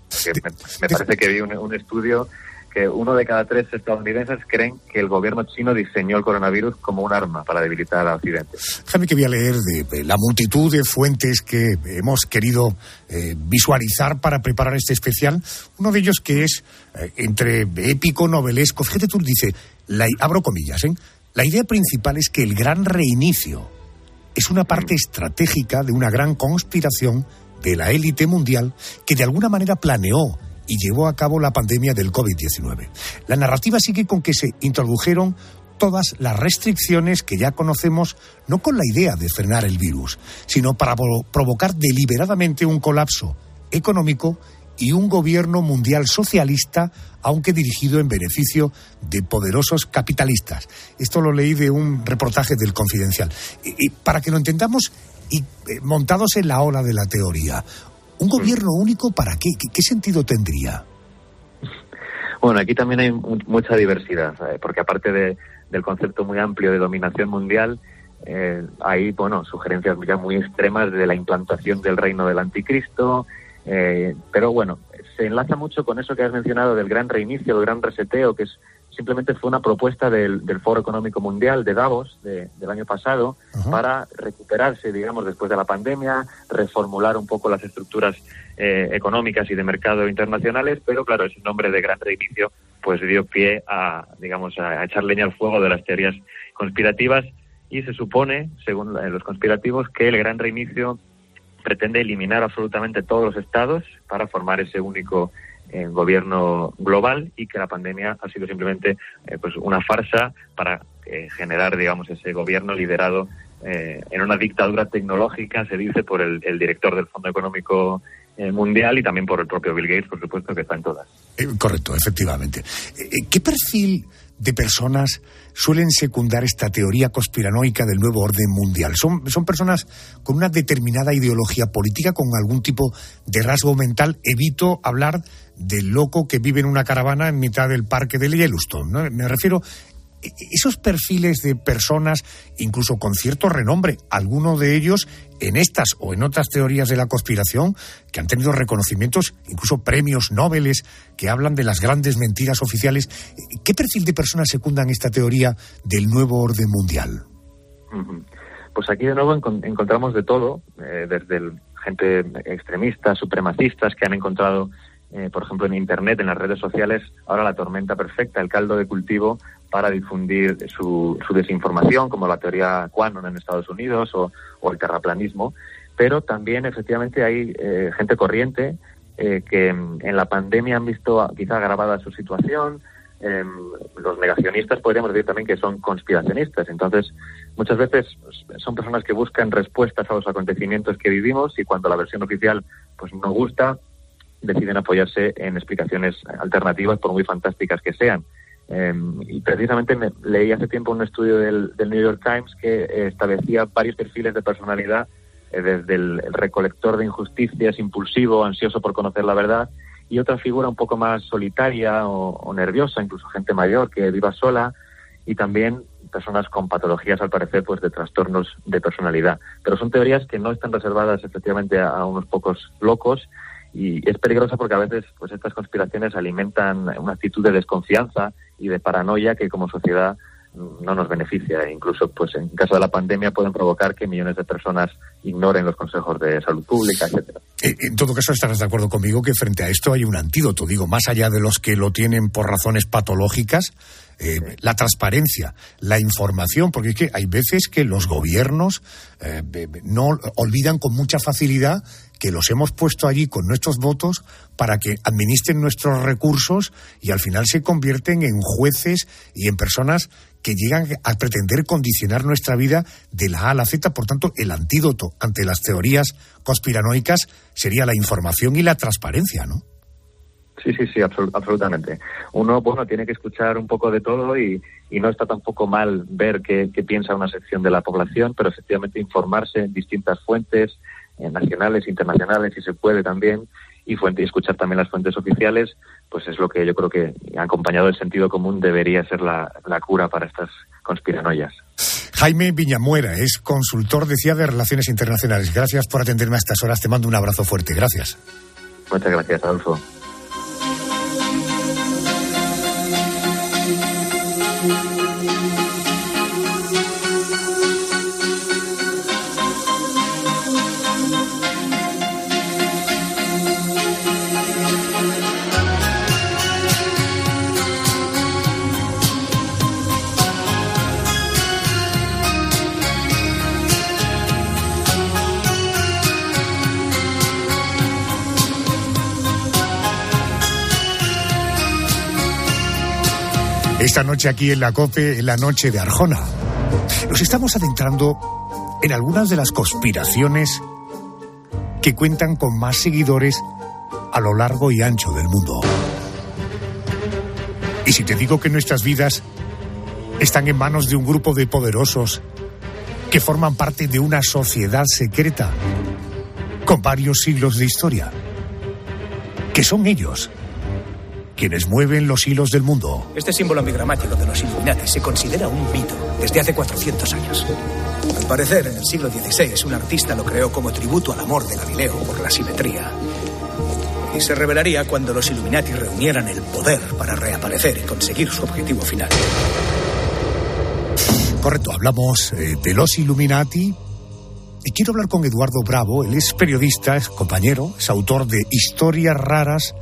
Me, me parece que vi un, un estudio que uno de cada tres estadounidenses creen que el gobierno chino diseñó el coronavirus como un arma para debilitar a Occidente. Jaime, que voy a leer de, de la multitud de fuentes que hemos querido eh, visualizar para preparar este especial. Uno de ellos que es eh, entre épico, novelesco. Fíjate tú, dice, la, abro comillas, ¿eh? La idea principal es que el gran reinicio es una parte estratégica de una gran conspiración de la élite mundial que de alguna manera planeó y llevó a cabo la pandemia del COVID-19. La narrativa sigue con que se introdujeron todas las restricciones que ya conocemos, no con la idea de frenar el virus, sino para pro- provocar deliberadamente un colapso económico y un gobierno mundial socialista, aunque dirigido en beneficio de poderosos capitalistas. Esto lo leí de un reportaje del Confidencial. Y, para que lo entendamos, y eh, montados en la ola de la teoría, ¿un gobierno único para qué? ¿Qué, sentido tendría? Bueno, aquí también hay mu- mucha diversidad, porque aparte de- del concepto muy amplio de dominación mundial, eh, hay bueno sugerencias ya muy extremas de la implantación del reino del anticristo, eh, pero bueno, se enlaza mucho con eso que has mencionado del gran reinicio, del gran reseteo, que es simplemente fue una propuesta del, del Foro Económico Mundial de Davos de- del año pasado para recuperarse, digamos, después de la pandemia, reformular un poco las estructuras eh, económicas y de mercado internacionales, pero claro, ese nombre de gran reinicio pues dio pie a, digamos, a echar leña al fuego de las teorías conspirativas y se supone, según los conspirativos, que el gran reinicio pretende eliminar absolutamente todos los estados para formar ese único eh, gobierno global y que la pandemia ha sido simplemente eh, pues una farsa para eh, generar digamos ese gobierno liderado eh, en una dictadura tecnológica se dice por el, el director del Fondo Económico eh, Mundial y también por el propio Bill Gates por supuesto que está en todas correcto, efectivamente. ¿Qué perfil de personas suelen secundar esta teoría conspiranoica del nuevo orden mundial? ¿Son, son personas con una determinada ideología política, con algún tipo de rasgo mental? Evito hablar del loco que vive en una caravana en mitad del parque de Yellowstone. ¿no? Me refiero esos perfiles de personas, incluso con cierto renombre, algunos de ellos en estas o en otras teorías de la conspiración, que han tenido reconocimientos, incluso premios Nobel, que hablan de las grandes mentiras oficiales. ¿Qué perfil de personas secundan esta teoría del nuevo orden mundial? Pues aquí de nuevo encon- encontramos de todo, eh, desde gente extremista, supremacistas que han encontrado, eh, por ejemplo, en Internet, en las redes sociales, ahora la tormenta perfecta, el caldo de cultivo para difundir su, su desinformación, como la teoría Quanon en Estados Unidos o, el terraplanismo. Pero también, efectivamente, hay eh, gente corriente eh, que en la pandemia han visto quizá agravada su situación, eh, los negacionistas podríamos decir también que son conspiracionistas. Entonces, muchas veces pues, son personas que buscan respuestas a los acontecimientos que vivimos y cuando la versión oficial pues no gusta, deciden apoyarse en explicaciones alternativas, por muy fantásticas que sean. Eh, y precisamente me, leí hace tiempo un estudio del, del New York Times que eh, establecía varios perfiles de personalidad, eh, desde el, recolector de injusticias, impulsivo, ansioso por conocer la verdad, y otra figura un poco más solitaria o, nerviosa, incluso gente mayor que viva sola, y también personas con patologías, al parecer, pues de trastornos de personalidad. Pero son teorías que no están reservadas efectivamente a unos pocos locos y es peligrosa porque a veces pues estas conspiraciones alimentan una actitud de desconfianza y de paranoia que como sociedad no nos beneficia. E incluso pues en caso de la pandemia pueden provocar que millones de personas ignoren los consejos de salud pública, etcétera. Eh, En todo caso, estarás de acuerdo conmigo que frente a esto hay un antídoto, digo, más allá de los que lo tienen por razones patológicas, eh, la transparencia, la información, porque es que hay veces que los gobiernos eh, no olvidan con mucha facilidad que los hemos puesto allí con nuestros votos para que administren nuestros recursos y al final se convierten en jueces y en personas que llegan a pretender condicionar nuestra vida de la A a la Z. Por tanto, el antídoto ante las teorías conspiranoicas sería la información y la transparencia, ¿no? Sí, sí, sí, absol- absolutamente. Uno, bueno, tiene que escuchar un poco de todo y, no está tampoco mal ver qué, piensa una sección de la población, pero efectivamente informarse en distintas fuentes, nacionales, internacionales, si se puede también, y, fuente, y escuchar también las fuentes oficiales, pues es lo que yo creo que, acompañado del sentido común, debería ser la, la cura para estas conspiranoias. Jaime Viñamuera es consultor, decía, de Relaciones Internacionales. Gracias por atenderme a estas horas. Te mando un abrazo fuerte. Gracias. Muchas gracias, Adolfo. Esta noche aquí en la COPE, en la noche de Arjona. Nos estamos adentrando en algunas de las conspiraciones que cuentan con más seguidores a lo largo y ancho del mundo. Y si te digo que nuestras vidas están en manos de un grupo de poderosos que forman parte de una sociedad secreta con varios siglos de historia, que son ellos quienes mueven los hilos del mundo. Este símbolo amigramático de los Illuminati se considera un mito desde hace 400 años. Al parecer, en el siglo XVI, un artista lo creó como tributo al amor de Galileo por la simetría. Y se revelaría cuando los Illuminati reunieran el poder para reaparecer y conseguir su objetivo final. Correcto, hablamos eh, de los Illuminati. Y quiero hablar con Eduardo Bravo, él es periodista, es compañero, es autor de Historias Raras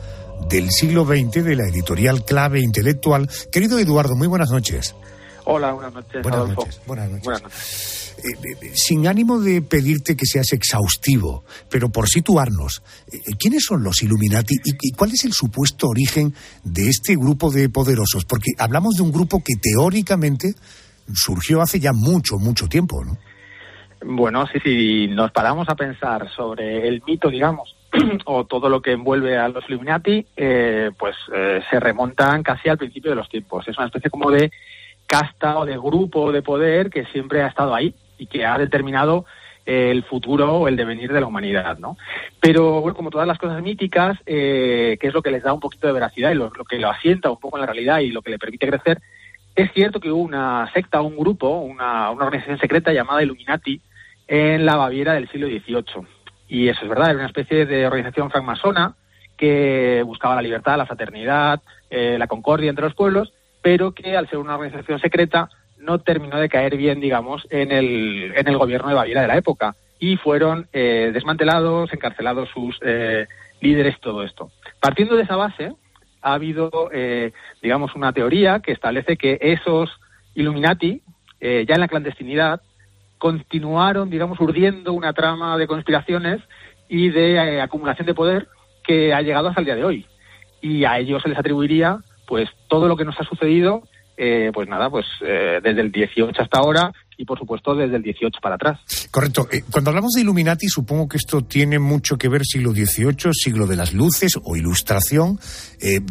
del siglo XX de la editorial Clave Intelectual. Querido Eduardo, muy buenas noches. Hola, buenas noches, Buenas Adolfo. noches, buenas noches. Buenas noches. eh, sin ánimo de pedirte que seas exhaustivo, pero por situarnos, eh, ¿quiénes son los Illuminati y, y cuál es el supuesto origen de este grupo de poderosos? Porque hablamos de un grupo que teóricamente surgió hace ya mucho, mucho tiempo, ¿no? Bueno, sí, si nos paramos a pensar sobre el mito, digamos, o todo lo que envuelve a los Illuminati, eh, pues eh, se remontan casi al principio de los tiempos. Es una especie como de casta o de grupo de poder que siempre ha estado ahí y que ha determinado eh, el futuro o el devenir de la humanidad, ¿no? Pero, bueno, como todas las cosas míticas, eh, que es lo que les da un poquito de veracidad y lo, que lo asienta un poco en la realidad y lo que le permite crecer, es cierto que hubo una secta, un grupo, una, una organización secreta llamada Illuminati en la Baviera del siglo XVIII. Y eso es verdad, era una especie de organización francmasona que buscaba la libertad, la fraternidad, eh, la concordia entre los pueblos, pero que al ser una organización secreta no terminó de caer bien, digamos, en el, en el gobierno de Baviera de la época. Y fueron eh, desmantelados, encarcelados sus eh, líderes, todo esto. Partiendo de esa base, ha habido, eh, digamos, una teoría que establece que esos Illuminati, eh, ya en la clandestinidad, continuaron, digamos, urdiendo una trama de conspiraciones y de eh, acumulación de poder que ha llegado hasta el día de hoy. Y a ellos se les atribuiría, pues, todo lo que nos ha sucedido, eh, pues nada, pues eh, desde el 18 hasta ahora y, por supuesto, desde el 18 para atrás. Correcto. Eh, cuando hablamos de Illuminati, supongo que esto tiene mucho que ver siglo XVIII, siglo de las luces o ilustración.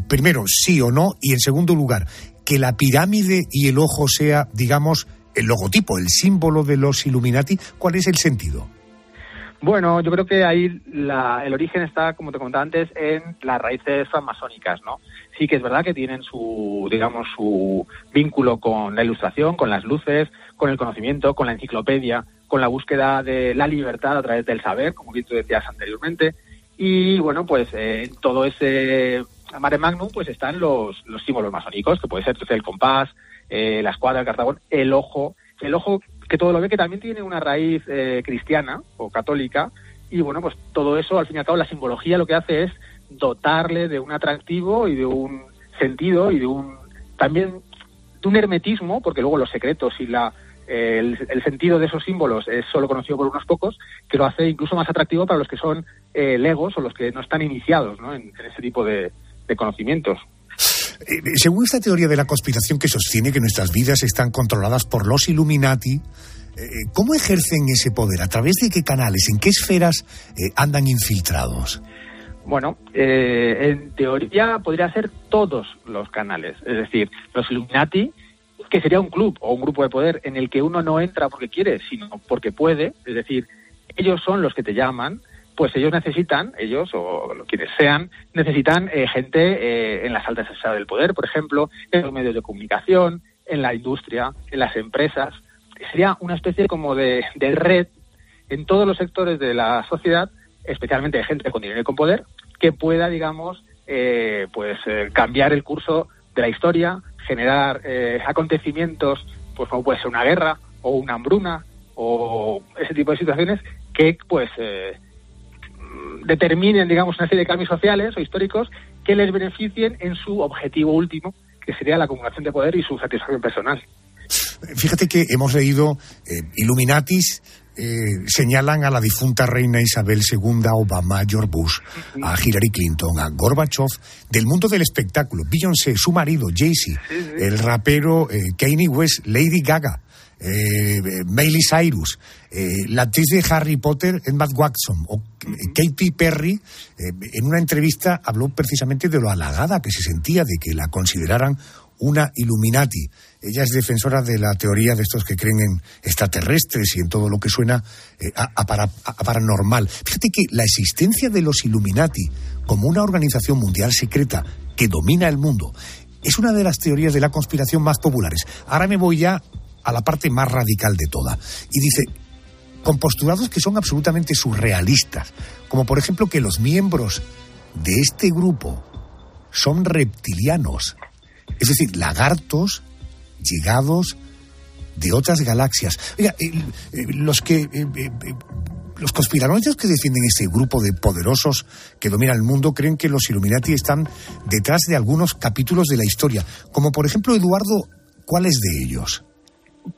Primero, sí o no. Y en segundo lugar, que la pirámide y el ojo sea, digamos, el logotipo, el símbolo de los Illuminati. ¿Cuál es el sentido? Bueno, yo creo que ahí la- el origen está, como te comentaba antes, en las raíces francmasónicas, ¿no? Sí que es verdad que tienen su, digamos, su vínculo con la ilustración, con las luces, con el conocimiento, con la enciclopedia, con la búsqueda de la libertad a través del saber, como bien tú decías anteriormente. Y bueno, pues eh, todo ese mare magnum, pues están los, los símbolos masónicos, que puede ser el compás, eh, la escuadra, el cartabón, el ojo, el ojo que todo lo ve que también tiene una raíz eh, cristiana o católica y bueno pues todo eso al fin y al cabo la simbología lo que hace es dotarle de un atractivo y de un sentido y de un también de un hermetismo porque luego los secretos y la eh, el, el sentido de esos símbolos es solo conocido por unos pocos que lo hace incluso más atractivo para los que son eh, legos o los que no están iniciados ¿no? en, ese tipo de conocimientos Eh, según esta teoría de la conspiración que sostiene que nuestras vidas están controladas por los Illuminati, eh, ¿cómo ejercen ese poder? ¿A través de qué canales? ¿En qué esferas eh, andan infiltrados? Bueno, eh, en teoría podría ser todos los canales, es decir, los Illuminati, que sería un club o un grupo de poder en el que uno no entra porque quiere, sino porque puede, es decir, ellos son los que te llaman, pues ellos necesitan, ellos o quienes sean, necesitan eh, gente eh, en las altas esferas del poder, por ejemplo, en los medios de comunicación, en la industria, en las empresas. Sería una especie como de, de red en todos los sectores de la sociedad, especialmente gente con dinero y con poder, que pueda, digamos, eh, pues eh, cambiar el curso de la historia, generar eh, acontecimientos, pues como puede ser una guerra o una hambruna o ese tipo de situaciones que, pues, eh, determinen, digamos, una serie de cambios sociales o históricos que les beneficien en su objetivo último, que sería la acumulación de poder y su satisfacción personal. Fíjate que hemos leído eh, Illuminatis. eh, señalan a la difunta reina Isabel II, Obama, George Bush, a Hillary Clinton, a Gorbachev, del mundo del espectáculo, Beyoncé, su marido, Jay-Z, el rapero eh, Kanye West, Lady Gaga, eh, Miley Cyrus, eh, la actriz de Harry Potter, Emma Watson, o eh, Katy Perry, eh, en una entrevista habló precisamente de lo halagada que se sentía de que la consideraran una Illuminati. Ella es defensora de la teoría de estos que creen en extraterrestres y en todo lo que suena eh, a, a para- a paranormal. Fíjate que la existencia de los Illuminati como una organización mundial secreta que domina el mundo es una de las teorías de la conspiración más populares. Ahora me voy ya a la parte más radical de toda. Y dice, con postulados que son absolutamente surrealistas, como por ejemplo que los miembros de este grupo son reptilianos, es decir, lagartos llegados de otras galaxias. Oiga, eh, los que eh, eh, los conspiranoicos que defienden este grupo de poderosos que dominan el mundo creen que los Illuminati están detrás de algunos capítulos de la historia, como por ejemplo Eduardo, ¿cuáles de ellos?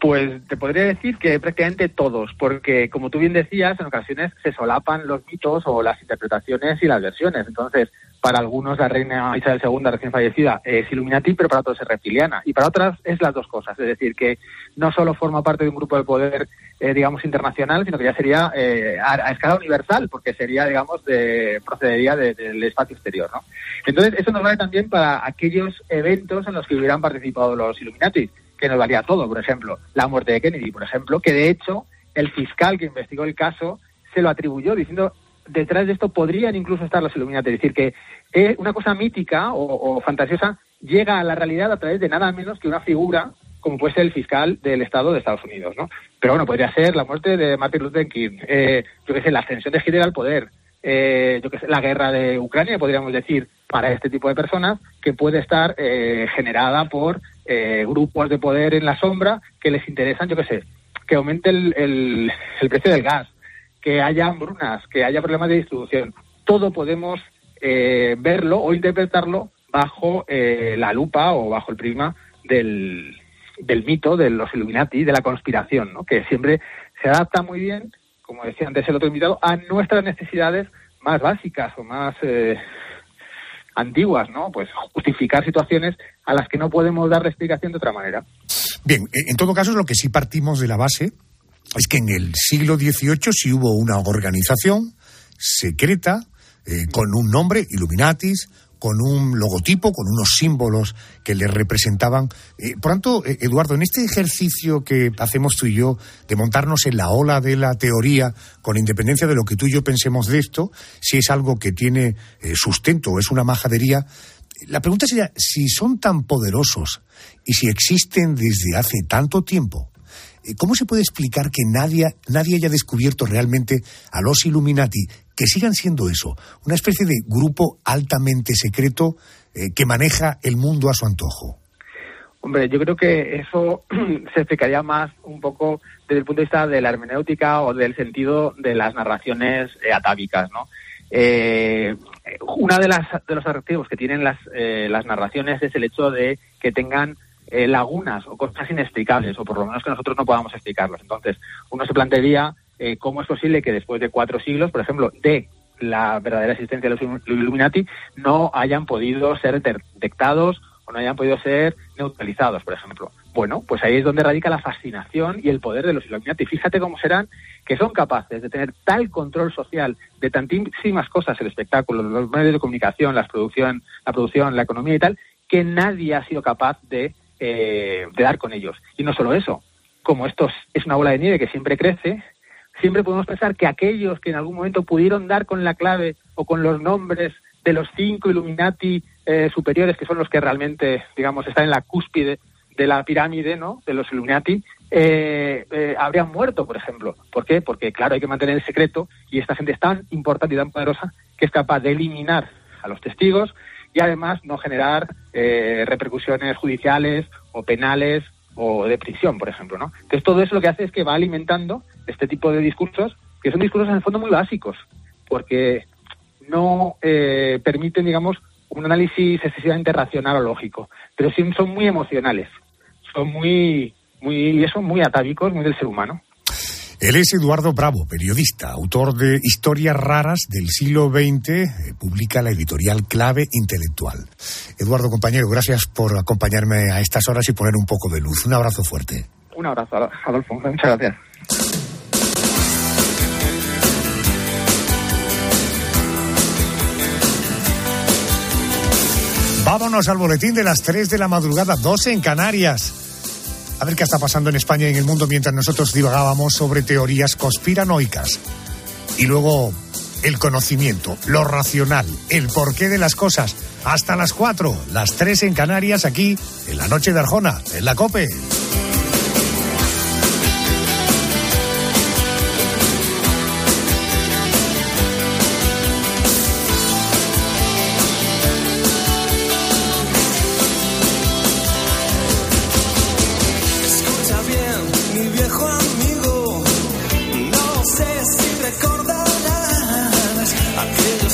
Pues te podría decir que prácticamente todos, porque como tú bien decías, en ocasiones se solapan los mitos o las interpretaciones y las versiones. Entonces, para algunos la reina Isabel II recién fallecida es Illuminati, pero para otros es reptiliana. Y para otras es las dos cosas. Es decir, que no solo forma parte de un grupo de poder, eh, digamos, internacional, sino que ya sería eh, a, escala universal, porque sería, digamos, de, procedería de- del espacio exterior, ¿no? Entonces, eso nos vale también para aquellos eventos en los que hubieran participado los Illuminati, que nos valía todo, por ejemplo, la muerte de Kennedy, por ejemplo, que de hecho el fiscal que investigó el caso se lo atribuyó diciendo detrás de esto podrían incluso estar los Illuminati, es decir, que eh, una cosa mítica o, fantasiosa llega a la realidad a través de nada menos que una figura como puede ser el fiscal del Estado de Estados Unidos, ¿no? Pero bueno, podría ser la muerte de Martin Luther King, eh, yo qué sé, la ascensión de Hitler al poder, eh, yo qué sé, la guerra de Ucrania, podríamos decir, para este tipo de personas, que puede estar eh, generada por eh, grupos de poder en la sombra que les interesan, yo qué sé, que aumente el, precio del gas, que haya hambrunas, que haya problemas de distribución. Todo podemos eh, verlo o interpretarlo bajo eh, la lupa o bajo el prisma del, del mito de los Illuminati, de la conspiración, ¿no? que siempre se adapta muy bien, como decía antes el otro invitado, a nuestras necesidades más básicas o más eh, antiguas, ¿no? Pues justificar situaciones a las que no podemos dar explicación de otra manera. Bien, en todo caso, lo que sí partimos de la base es que en el siglo XVIII sí hubo una organización secreta eh, con un nombre, Illuminatis, con un logotipo, con unos símbolos que le representaban. Eh, por tanto, eh, Eduardo, en este ejercicio que hacemos tú y yo de montarnos en la ola de la teoría, con independencia de lo que tú y yo pensemos de esto, si es algo que tiene eh, sustento o es una majadería, la pregunta sería, si son tan poderosos y si existen desde hace tanto tiempo, eh, ¿cómo se puede explicar que nadie, nadie haya descubierto realmente a los Illuminati, que sigan siendo eso, una especie de grupo altamente secreto eh, que maneja el mundo a su antojo? Hombre, yo creo que eso se explicaría más un poco desde el punto de vista de la hermenéutica o del sentido de las narraciones eh, atávicas, ¿no? Eh, una de las de los atractivos que tienen las eh, las narraciones es el hecho de que tengan eh, lagunas o cosas inexplicables o por lo menos que nosotros no podamos explicarlas. Entonces, uno se plantearía eh, cómo es posible que después de cuatro siglos, por ejemplo, de la verdadera existencia de los Illuminati, no hayan podido ser detectados o no hayan podido ser neutralizados, por ejemplo. Bueno, pues ahí es donde radica la fascinación y el poder de los Illuminati. Fíjate cómo serán que son capaces de tener tal control social de tantísimas cosas, el espectáculo, los medios de comunicación, la producción, la producción, la economía y tal, que nadie ha sido capaz eh, de dar con ellos. Y no solo eso, como esto es una bola de nieve que siempre crece, siempre podemos pensar que aquellos que en algún momento pudieron dar con la clave o con los nombres de los cinco Illuminati eh, superiores, que son los que realmente, digamos, están en la cúspide de la pirámide, ¿no? De los Illuminati, eh, eh, habrían muerto, por ejemplo. ¿Por qué? Porque, claro, hay que mantener el secreto y esta gente es tan importante y tan poderosa que es capaz de eliminar a los testigos y además no generar eh, repercusiones judiciales o penales o de prisión, por ejemplo, ¿no? Entonces todo eso lo que hace es que va alimentando este tipo de discursos, que son discursos en el fondo muy básicos, porque no eh, permiten, digamos, un análisis excesivamente racional o lógico, pero sí son muy emocionales, son muy, muy, y eso muy atávicos, muy del ser humano. Él es Eduardo Bravo, periodista, autor de Historias raras del siglo XX, eh, publica la editorial Clave Intelectual. Eduardo, compañero, gracias por acompañarme a estas horas y poner un poco de luz. Un abrazo fuerte. Un abrazo, Adolfo. Muchas gracias. Vámonos al boletín de las 3 de la madrugada, 12 en Canarias. A ver qué está pasando en España y en el mundo mientras nosotros divagábamos sobre teorías conspiranoicas. Y luego el conocimiento, lo racional, el porqué de las cosas. Hasta las 4, las 3 en Canarias, aquí, en la noche de Arjona, en la COPE.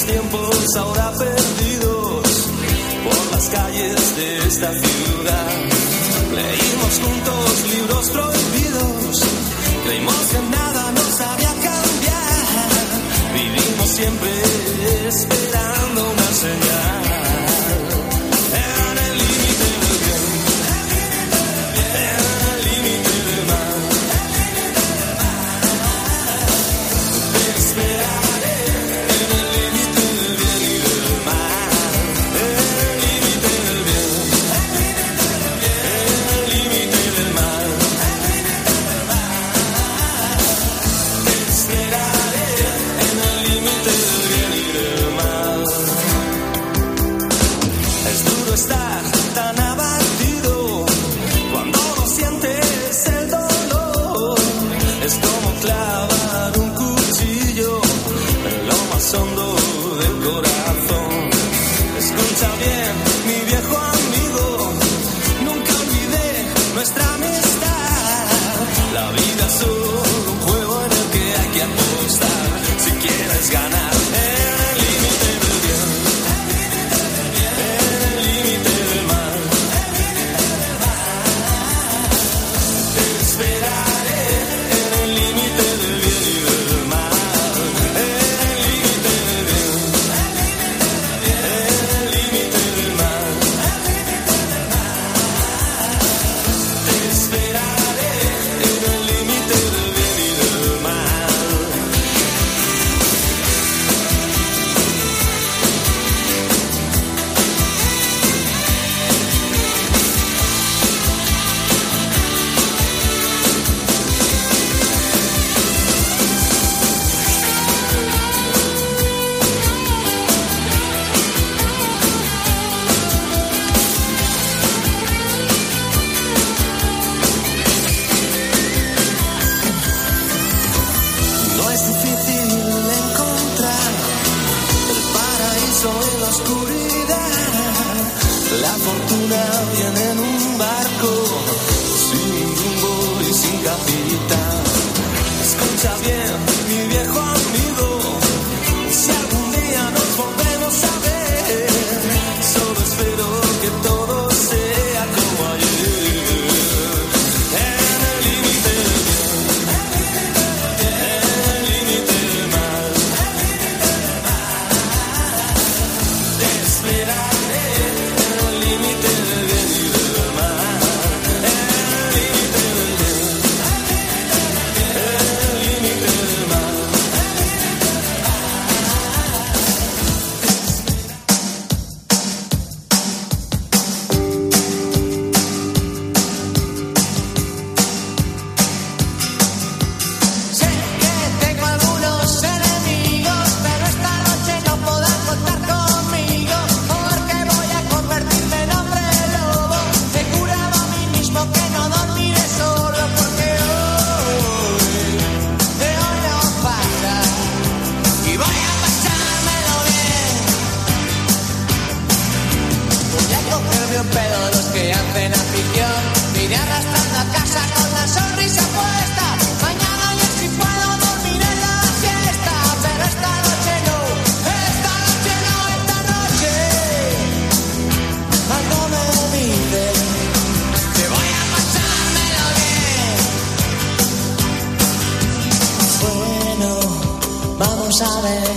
tiempos ahora perdidos por las calles de esta ciudad. Leímos juntos libros prohibidos, creímos que nada nos haría cambiar. Vivimos siempre esperando una señal. love it.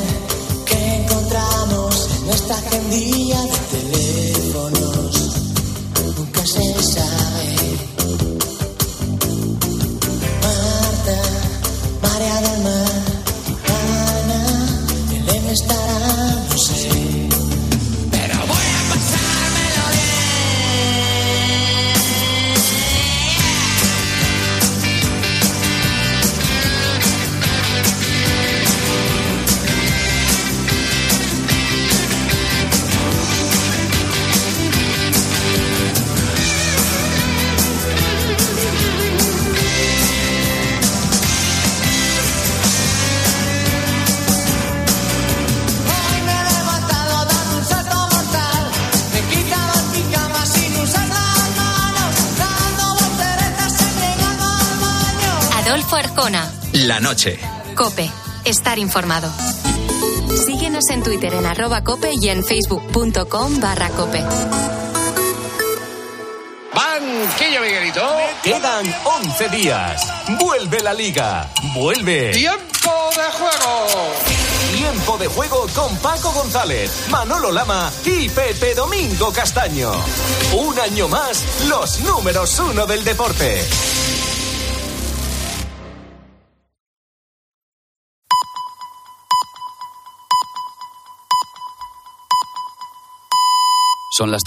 estar informado. Síguenos en Twitter en arroba cope y en facebook.com barra cope. Banquillo Miguelito. Quedan 11 días. Vuelve la liga. Vuelve. Tiempo de juego. Tiempo de juego con Paco González, Manolo Lama y Pepe Domingo Castaño. Un año más, los números uno del deporte. Son las tres.